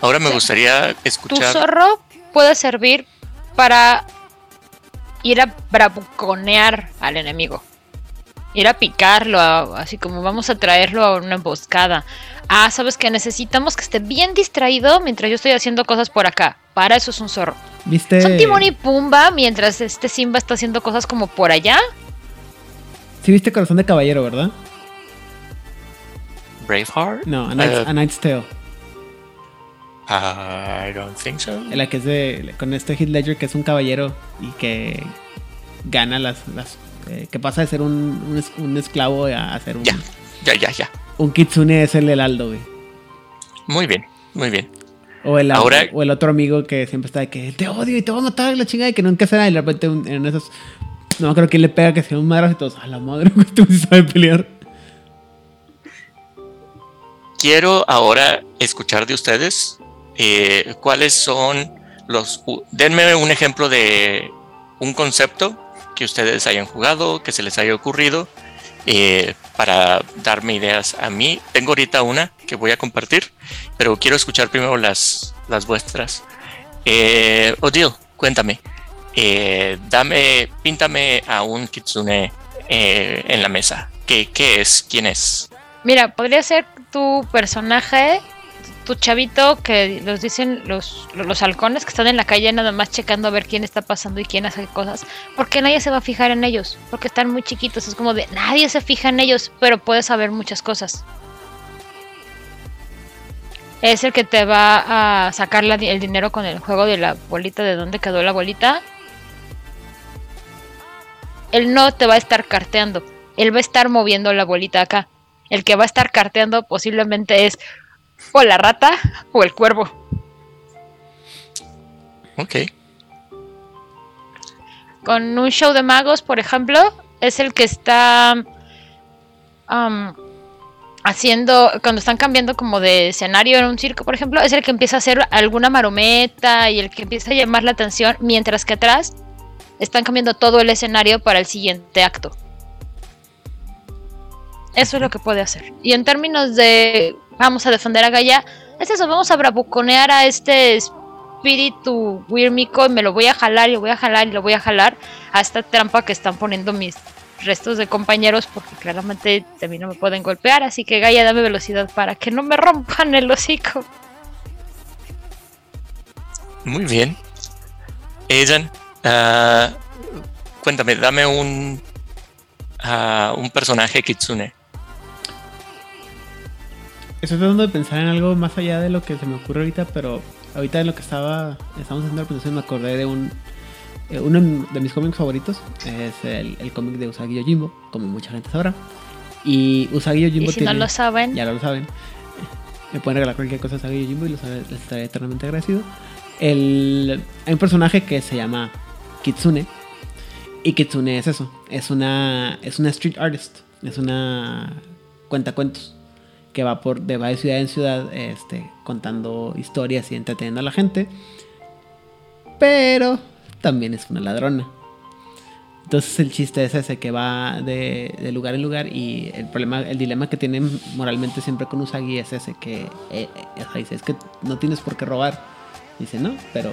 ahora me gustaría escuchar.
Tu zorro puede servir para ir a bravuconear al enemigo. Ir a picarlo, así como vamos a traerlo a una emboscada. Ah, sabes que necesitamos que esté bien distraído mientras yo estoy haciendo cosas por acá. Para eso es un zorro.
¿Viste?
Son Timón y Pumba mientras este Simba está haciendo cosas como por allá.
Sí, viste Corazón de Caballero, ¿verdad?
Braveheart?
No, A Knight's, uh, Tale.
I don't think so.
La que es de. Con este Heath Ledger que es un caballero y que gana las. las eh, que pasa de ser un, un, esclavo a, ser un.
Ya, ya, ya, ya.
Un kitsune es el heraldo, güey.
Muy bien, muy bien.
O el, Ahora, o el otro amigo que siempre está de que te odio y te voy a matar la chingada y que nunca se nada y de repente en esos. No creo que le pega que sea un madre y todos. A la madre, güey, tú sabe pelear.
Quiero ahora escuchar de ustedes eh, cuáles son los... denme un ejemplo de un concepto que ustedes hayan jugado, que se les haya ocurrido, eh, para darme ideas a mí. Tengo ahorita una que voy a compartir, pero quiero escuchar primero las, las vuestras. Eh, Odile, cuéntame. Eh, dame, píntame a un kitsune en la mesa. ¿Qué, ¿Qué es? ¿Quién es?
Mira, podría ser tu personaje tu chavito que los dicen los, los halcones que están en la calle nada más checando a ver quién está pasando y quién hace cosas, porque nadie se va a fijar en ellos, porque están muy chiquitos, es como de nadie se fija en ellos, pero puedes saber muchas cosas. Es el que te va a sacar el dinero con el juego de la bolita, de dónde quedó la bolita. Él no te va a estar carteando, él va a estar moviendo la bolita acá. El que va a estar carteando posiblemente es o la rata o el cuervo.
Ok.
Con un show de magos, por ejemplo, es el que está um, haciendo, cuando están cambiando como de escenario en un circo, por ejemplo, es el que empieza a hacer alguna marometa y el que empieza a llamar la atención, mientras que atrás están cambiando todo el escenario para el siguiente acto. Eso es lo que puede hacer. Y en términos de vamos a defender a Gaia, es eso, vamos a bravuconear a este espíritu Wirmico y me lo voy a jalar y lo voy a jalar y lo voy a jalar a esta trampa que están poniendo mis restos de compañeros porque claramente también no me pueden golpear, así que Gaia dame velocidad para que no me rompan el hocico.
Muy bien. Aidan, ah, cuéntame, dame un, uh, un personaje Kitsune.
Estoy tratando de pensar en algo más allá de lo que se me ocurre ahorita, pero ahorita en lo que estaba, estamos haciendo la presentación me acordé de un, eh, uno de mis cómics favoritos, es el, el cómic de Usagi Yojimbo, como mucha gente sabrá. Y Usagi Yojimbo
¿Y si no lo saben.
Ya lo saben. Me pueden regalar cualquier cosa a Usagi Yojimbo y les estaré eternamente agradecido. El, hay un personaje que se llama Kitsune. Y Kitsune es eso, es una, es una street artist, es una cuentacuentos que va por de, va de ciudad en ciudad este, contando historias y entreteniendo a la gente. Pero también es una ladrona. Entonces el chiste es ese que va de, lugar en lugar y el problema, el dilema que tienen moralmente siempre con Usagi es ese que eh, eh, es que no tienes por qué robar. Dice, no, pero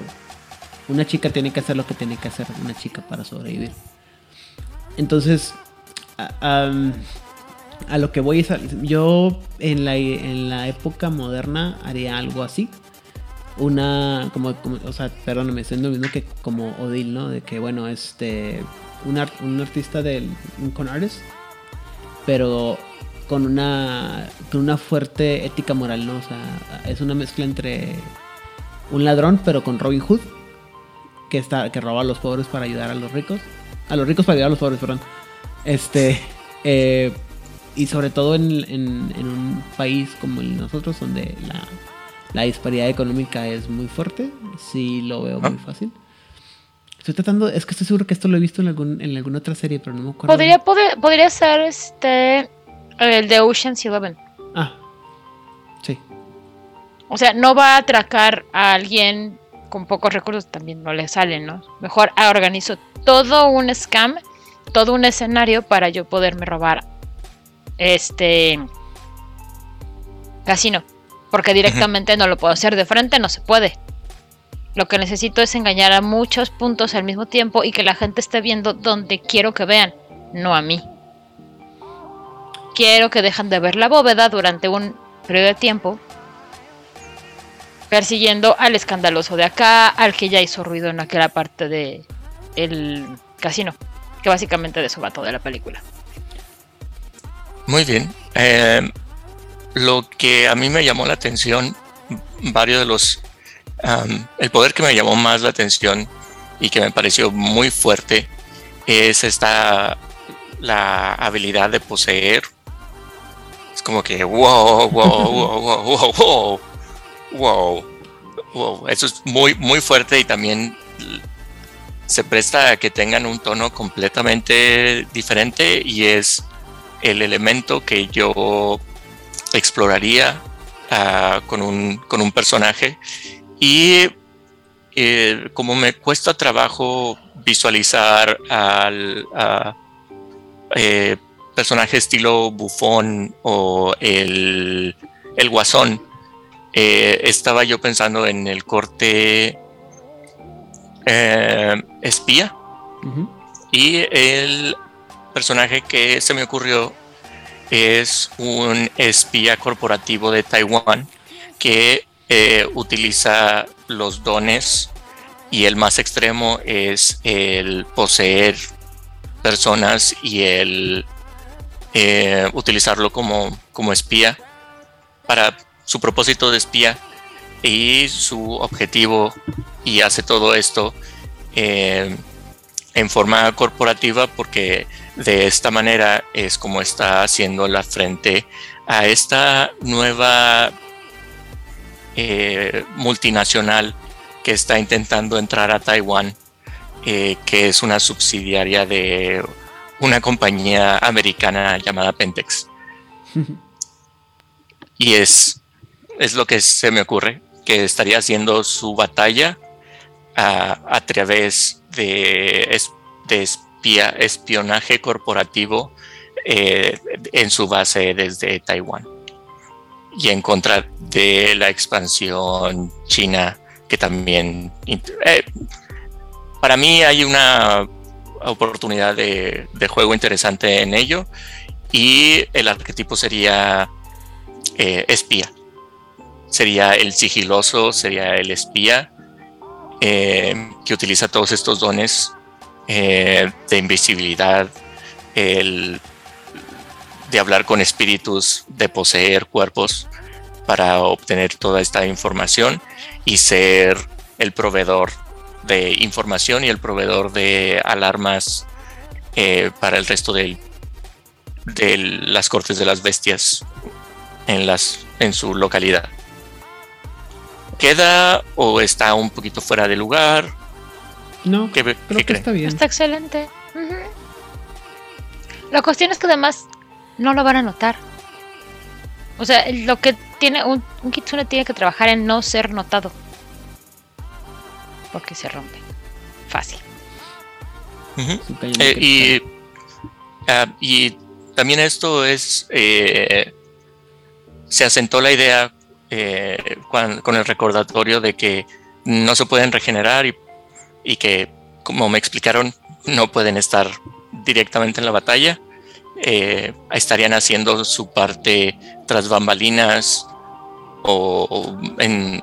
una chica tiene que hacer lo que tiene que hacer una chica para sobrevivir. Entonces, a lo que voy es, yo en la, en la época moderna haría algo así. Una, como, o sea, perdóname, estoy lo mismo que como Odil, ¿no? De que, bueno, este, un, un artista del, un con artist, pero con una, con una fuerte ética moral, ¿no? O sea, es una mezcla entre un ladrón, pero con Robin Hood, que, está, que roba a los pobres para ayudar a los ricos. A los ricos para ayudar a los pobres, perdón. Este, eh, y sobre todo en, un país como el nosotros, donde la, disparidad económica es muy fuerte, sí lo veo muy fácil. Estoy tratando, es que estoy seguro que esto lo he visto en, algún, en alguna otra serie, pero no me acuerdo.
Podría, podría ser este el de Ocean's Eleven.
Ah, sí.
O sea, no va a atracar a alguien con pocos recursos, también no le salen, ¿no? Mejor organizo todo un scam, todo un escenario para yo poderme robar este casino, porque directamente no lo puedo hacer de frente, no se puede. Lo que necesito es engañar a muchos puntos al mismo tiempo y que la gente esté viendo donde quiero que vean, no a mí. Quiero que dejen de ver la bóveda durante un periodo de tiempo persiguiendo al escandaloso de acá, al que ya hizo ruido en aquella parte de el casino, que básicamente de eso va toda la película.
Muy bien. Eh, lo que a mí me llamó la atención, varios de los... el poder que me llamó más la atención y que me pareció muy fuerte es esta la habilidad de poseer. Es como que wow, wow, wow, wow, wow, wow, wow. Eso es muy, muy fuerte y también se presta a que tengan un tono completamente diferente y es el elemento que yo exploraría uh, con, un, con, un, personaje. Y eh, como me cuesta trabajo visualizar al eh, personaje estilo bufón o el, el guasón, eh, estaba yo pensando en el corte espía. Y el personaje que se me ocurrió es un espía corporativo de Taiwán que eh, utiliza los dones y el más extremo es el poseer personas y el eh, utilizarlo como, como espía para su propósito de espía y su objetivo y hace todo esto eh, en forma corporativa porque de esta manera es como está haciendo la frente a esta nueva eh, multinacional que está intentando entrar a Taiwán, eh, que es una subsidiaria de una compañía americana llamada Pentex. y es, es lo que se me ocurre, que estaría haciendo su batalla a, través de, espionaje corporativo eh, en su base desde Taiwán y en contra de la expansión china que también eh, para mí hay una oportunidad de, juego interesante en ello y el arquetipo sería eh, espía. Sería el sigiloso sería el espía eh, que utiliza todos estos dones de invisibilidad el de hablar con espíritus, de poseer cuerpos para obtener toda esta información y ser el proveedor de información y el proveedor de alarmas eh, para el resto de las cortes de las bestias en su localidad. ¿Queda o está un poquito fuera de lugar?
No, creo que está bien.
Está excelente. La cuestión es que además no lo van a notar. O sea, lo que tiene un, kitsune tiene que trabajar en no ser notado. Porque se rompe. Fácil.
Eh, y, ah, y también esto es. Eh, se asentó la idea eh, con, el recordatorio de que no se pueden regenerar y, y que, como me explicaron, no pueden estar directamente en la batalla eh, estarían haciendo su parte tras bambalinas o, en,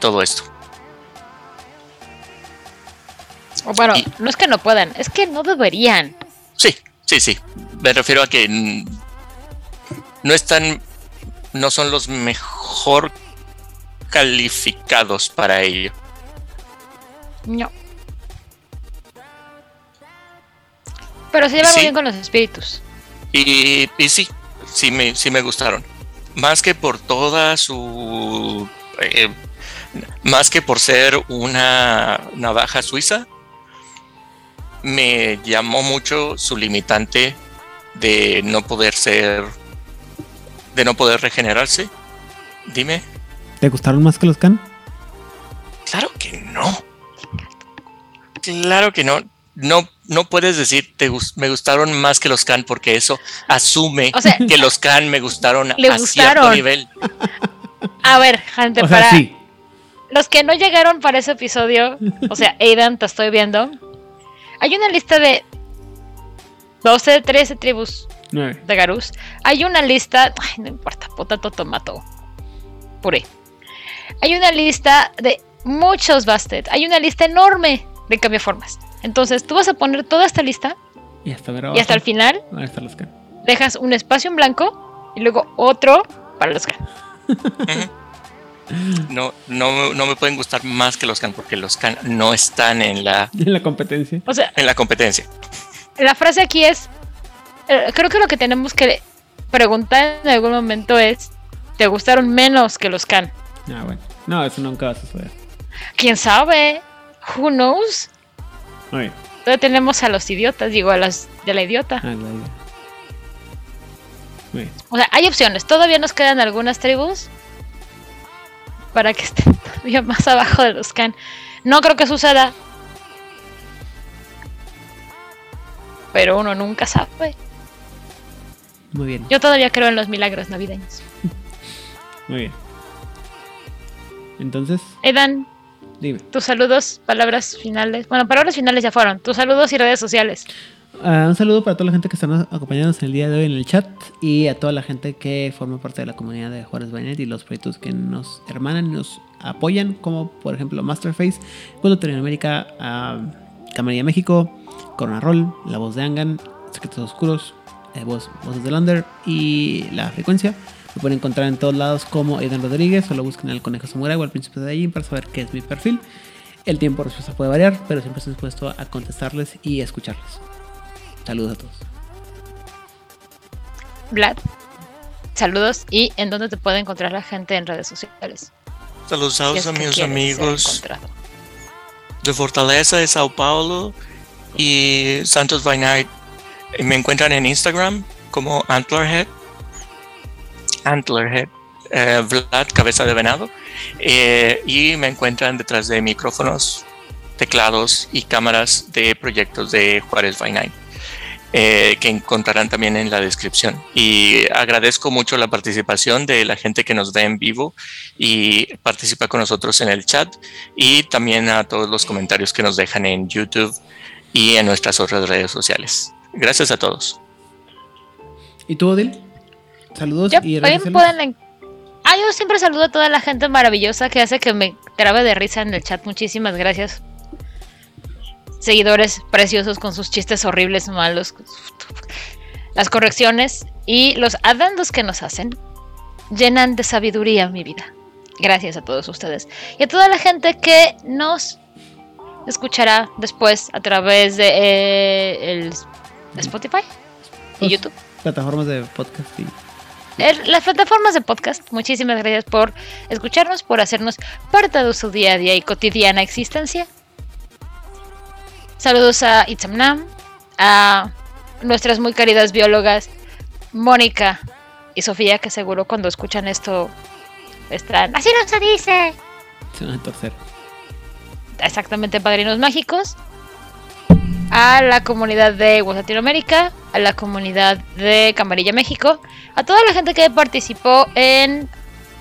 todo esto.
Bueno, no es que no puedan, es que no deberían.
Sí, sí, sí. Me refiero a que no están, no son los mejor calificados para ello.
No. Pero se llevan muy bien con los espíritus.
Y, sí, sí me, sí me gustaron. Más que por toda su... Eh, más que por ser una navaja suiza, me llamó mucho su limitante de no poder ser... de no poder regenerarse. Dime.
¿Te gustaron más que los Can?
Claro que no. Claro que no no, no puedes decir te, me gustaron más que los Can porque eso asume que los Can me gustaron a cierto nivel.
A ver, gente, para los que no llegaron para ese episodio, o sea, Aidan, te estoy viendo. Hay una lista de 12, 13 tribus de Garus. Hay una lista, ay, no importa, potato, tomato, puré. hay una lista de muchos Bastet. Hay una lista enorme de cambiaformas. Entonces tú vas a poner toda esta lista y hasta, el final dejas un espacio en blanco y luego otro para los can.
No, no, no me pueden gustar más que los can porque los can no están en la,
en la competencia.
O sea,
en la competencia.
La frase aquí es, eh, creo que lo que tenemos que preguntar en algún momento es, ¿te gustaron menos que los can?
Ah, bueno. No, eso nunca va a suceder.
¿Quién sabe? Who knows? Todavía tenemos a los idiotas, digo, a las de la idiota. Ah, o sea, hay opciones. Todavía nos quedan algunas tribus para que estén todavía más abajo de los Khan. No creo que suceda. Pero uno nunca sabe.
Muy bien.
Yo todavía creo en los milagros navideños.
Muy bien. Entonces.
Edan, tus saludos, palabras finales. Bueno, palabras finales ya fueron. Tus saludos y redes sociales.
Ah, un saludo para toda la gente que está acompañándonos en el día de hoy en el chat y a toda la gente que forma parte de la comunidad de Juárez Bainet y los proyectos que nos hermanan y nos apoyan, como por ejemplo Masterface, Pueblo Latinoamérica, uh, Camarilla México, Corona Roll, La Voz de Angan, Secretos Oscuros, eh, Voz, Voces de Lander y La Frecuencia. Me pueden encontrar en todos lados como Aidan Rodríguez, solo busquen el conejo samurai o al príncipe de allí para saber qué es mi perfil. El tiempo de respuesta puede variar, pero siempre estoy dispuesto a contestarles y escucharles. Saludos a todos.
Vlad, saludos y en dónde te puede encontrar la gente en redes sociales.
Saludos a mis amigos de Fortaleza de Sao Paulo y Santos by Night. Me encuentran en Instagram como Antlerhead Antlerhead, eh, Vlad Cabeza de Venado, eh, y me encuentran detrás de micrófonos, teclados y cámaras de proyectos de Juárez by Night. Eh, que encontrarán también en la descripción. Y agradezco mucho la participación de la gente que nos ve en vivo y participa con nosotros en el chat y también a todos los comentarios que nos dejan en YouTube y en nuestras otras redes sociales. Gracias a todos.
¿Y tú, Odil? Saludos y
pueden... Ah, yo siempre saludo a toda la gente maravillosa que hace que me trabe de risa en el chat. Muchísimas gracias. Seguidores preciosos con sus chistes horribles, malos, las correcciones y los adendos que nos hacen llenan de sabiduría mi vida. Gracias a todos ustedes. Y a toda la gente que nos escuchará después a través de eh, el Spotify y pues, YouTube.
Plataformas de podcast y
las plataformas de podcast. Muchísimas gracias por escucharnos, por hacernos parte de su día a día y cotidiana existencia. Saludos a Itzamnam, a nuestras muy queridas biólogas Mónica y Sofía, que seguro cuando escuchan esto están. ¡Así no se dice!
Se van a torcer.
Exactamente, padrinos mágicos. A la comunidad de Latinoamérica, a la comunidad de Camarilla México, a toda la gente que participó en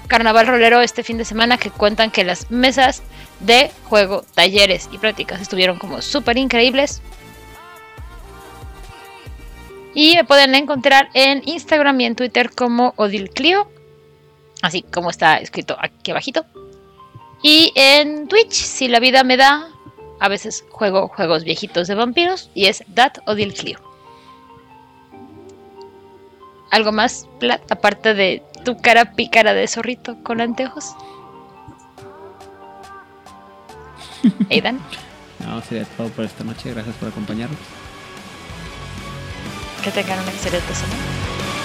Carnaval Rolero este fin de semana que cuentan que las mesas de juego, talleres y prácticas estuvieron como súper increíbles. Y me pueden encontrar en Instagram y en Twitter como Odilclio, así como está escrito aquí abajito. Y en Twitch, si la vida me da, a veces juego juegos viejitos de vampiros y es That Odilclio. ¿Algo más, Plat, aparte de tu cara pícara de zorrito con anteojos? Aidan.
no, sería todo por esta noche. Gracias por acompañarnos.
Que tengan una excelente semana.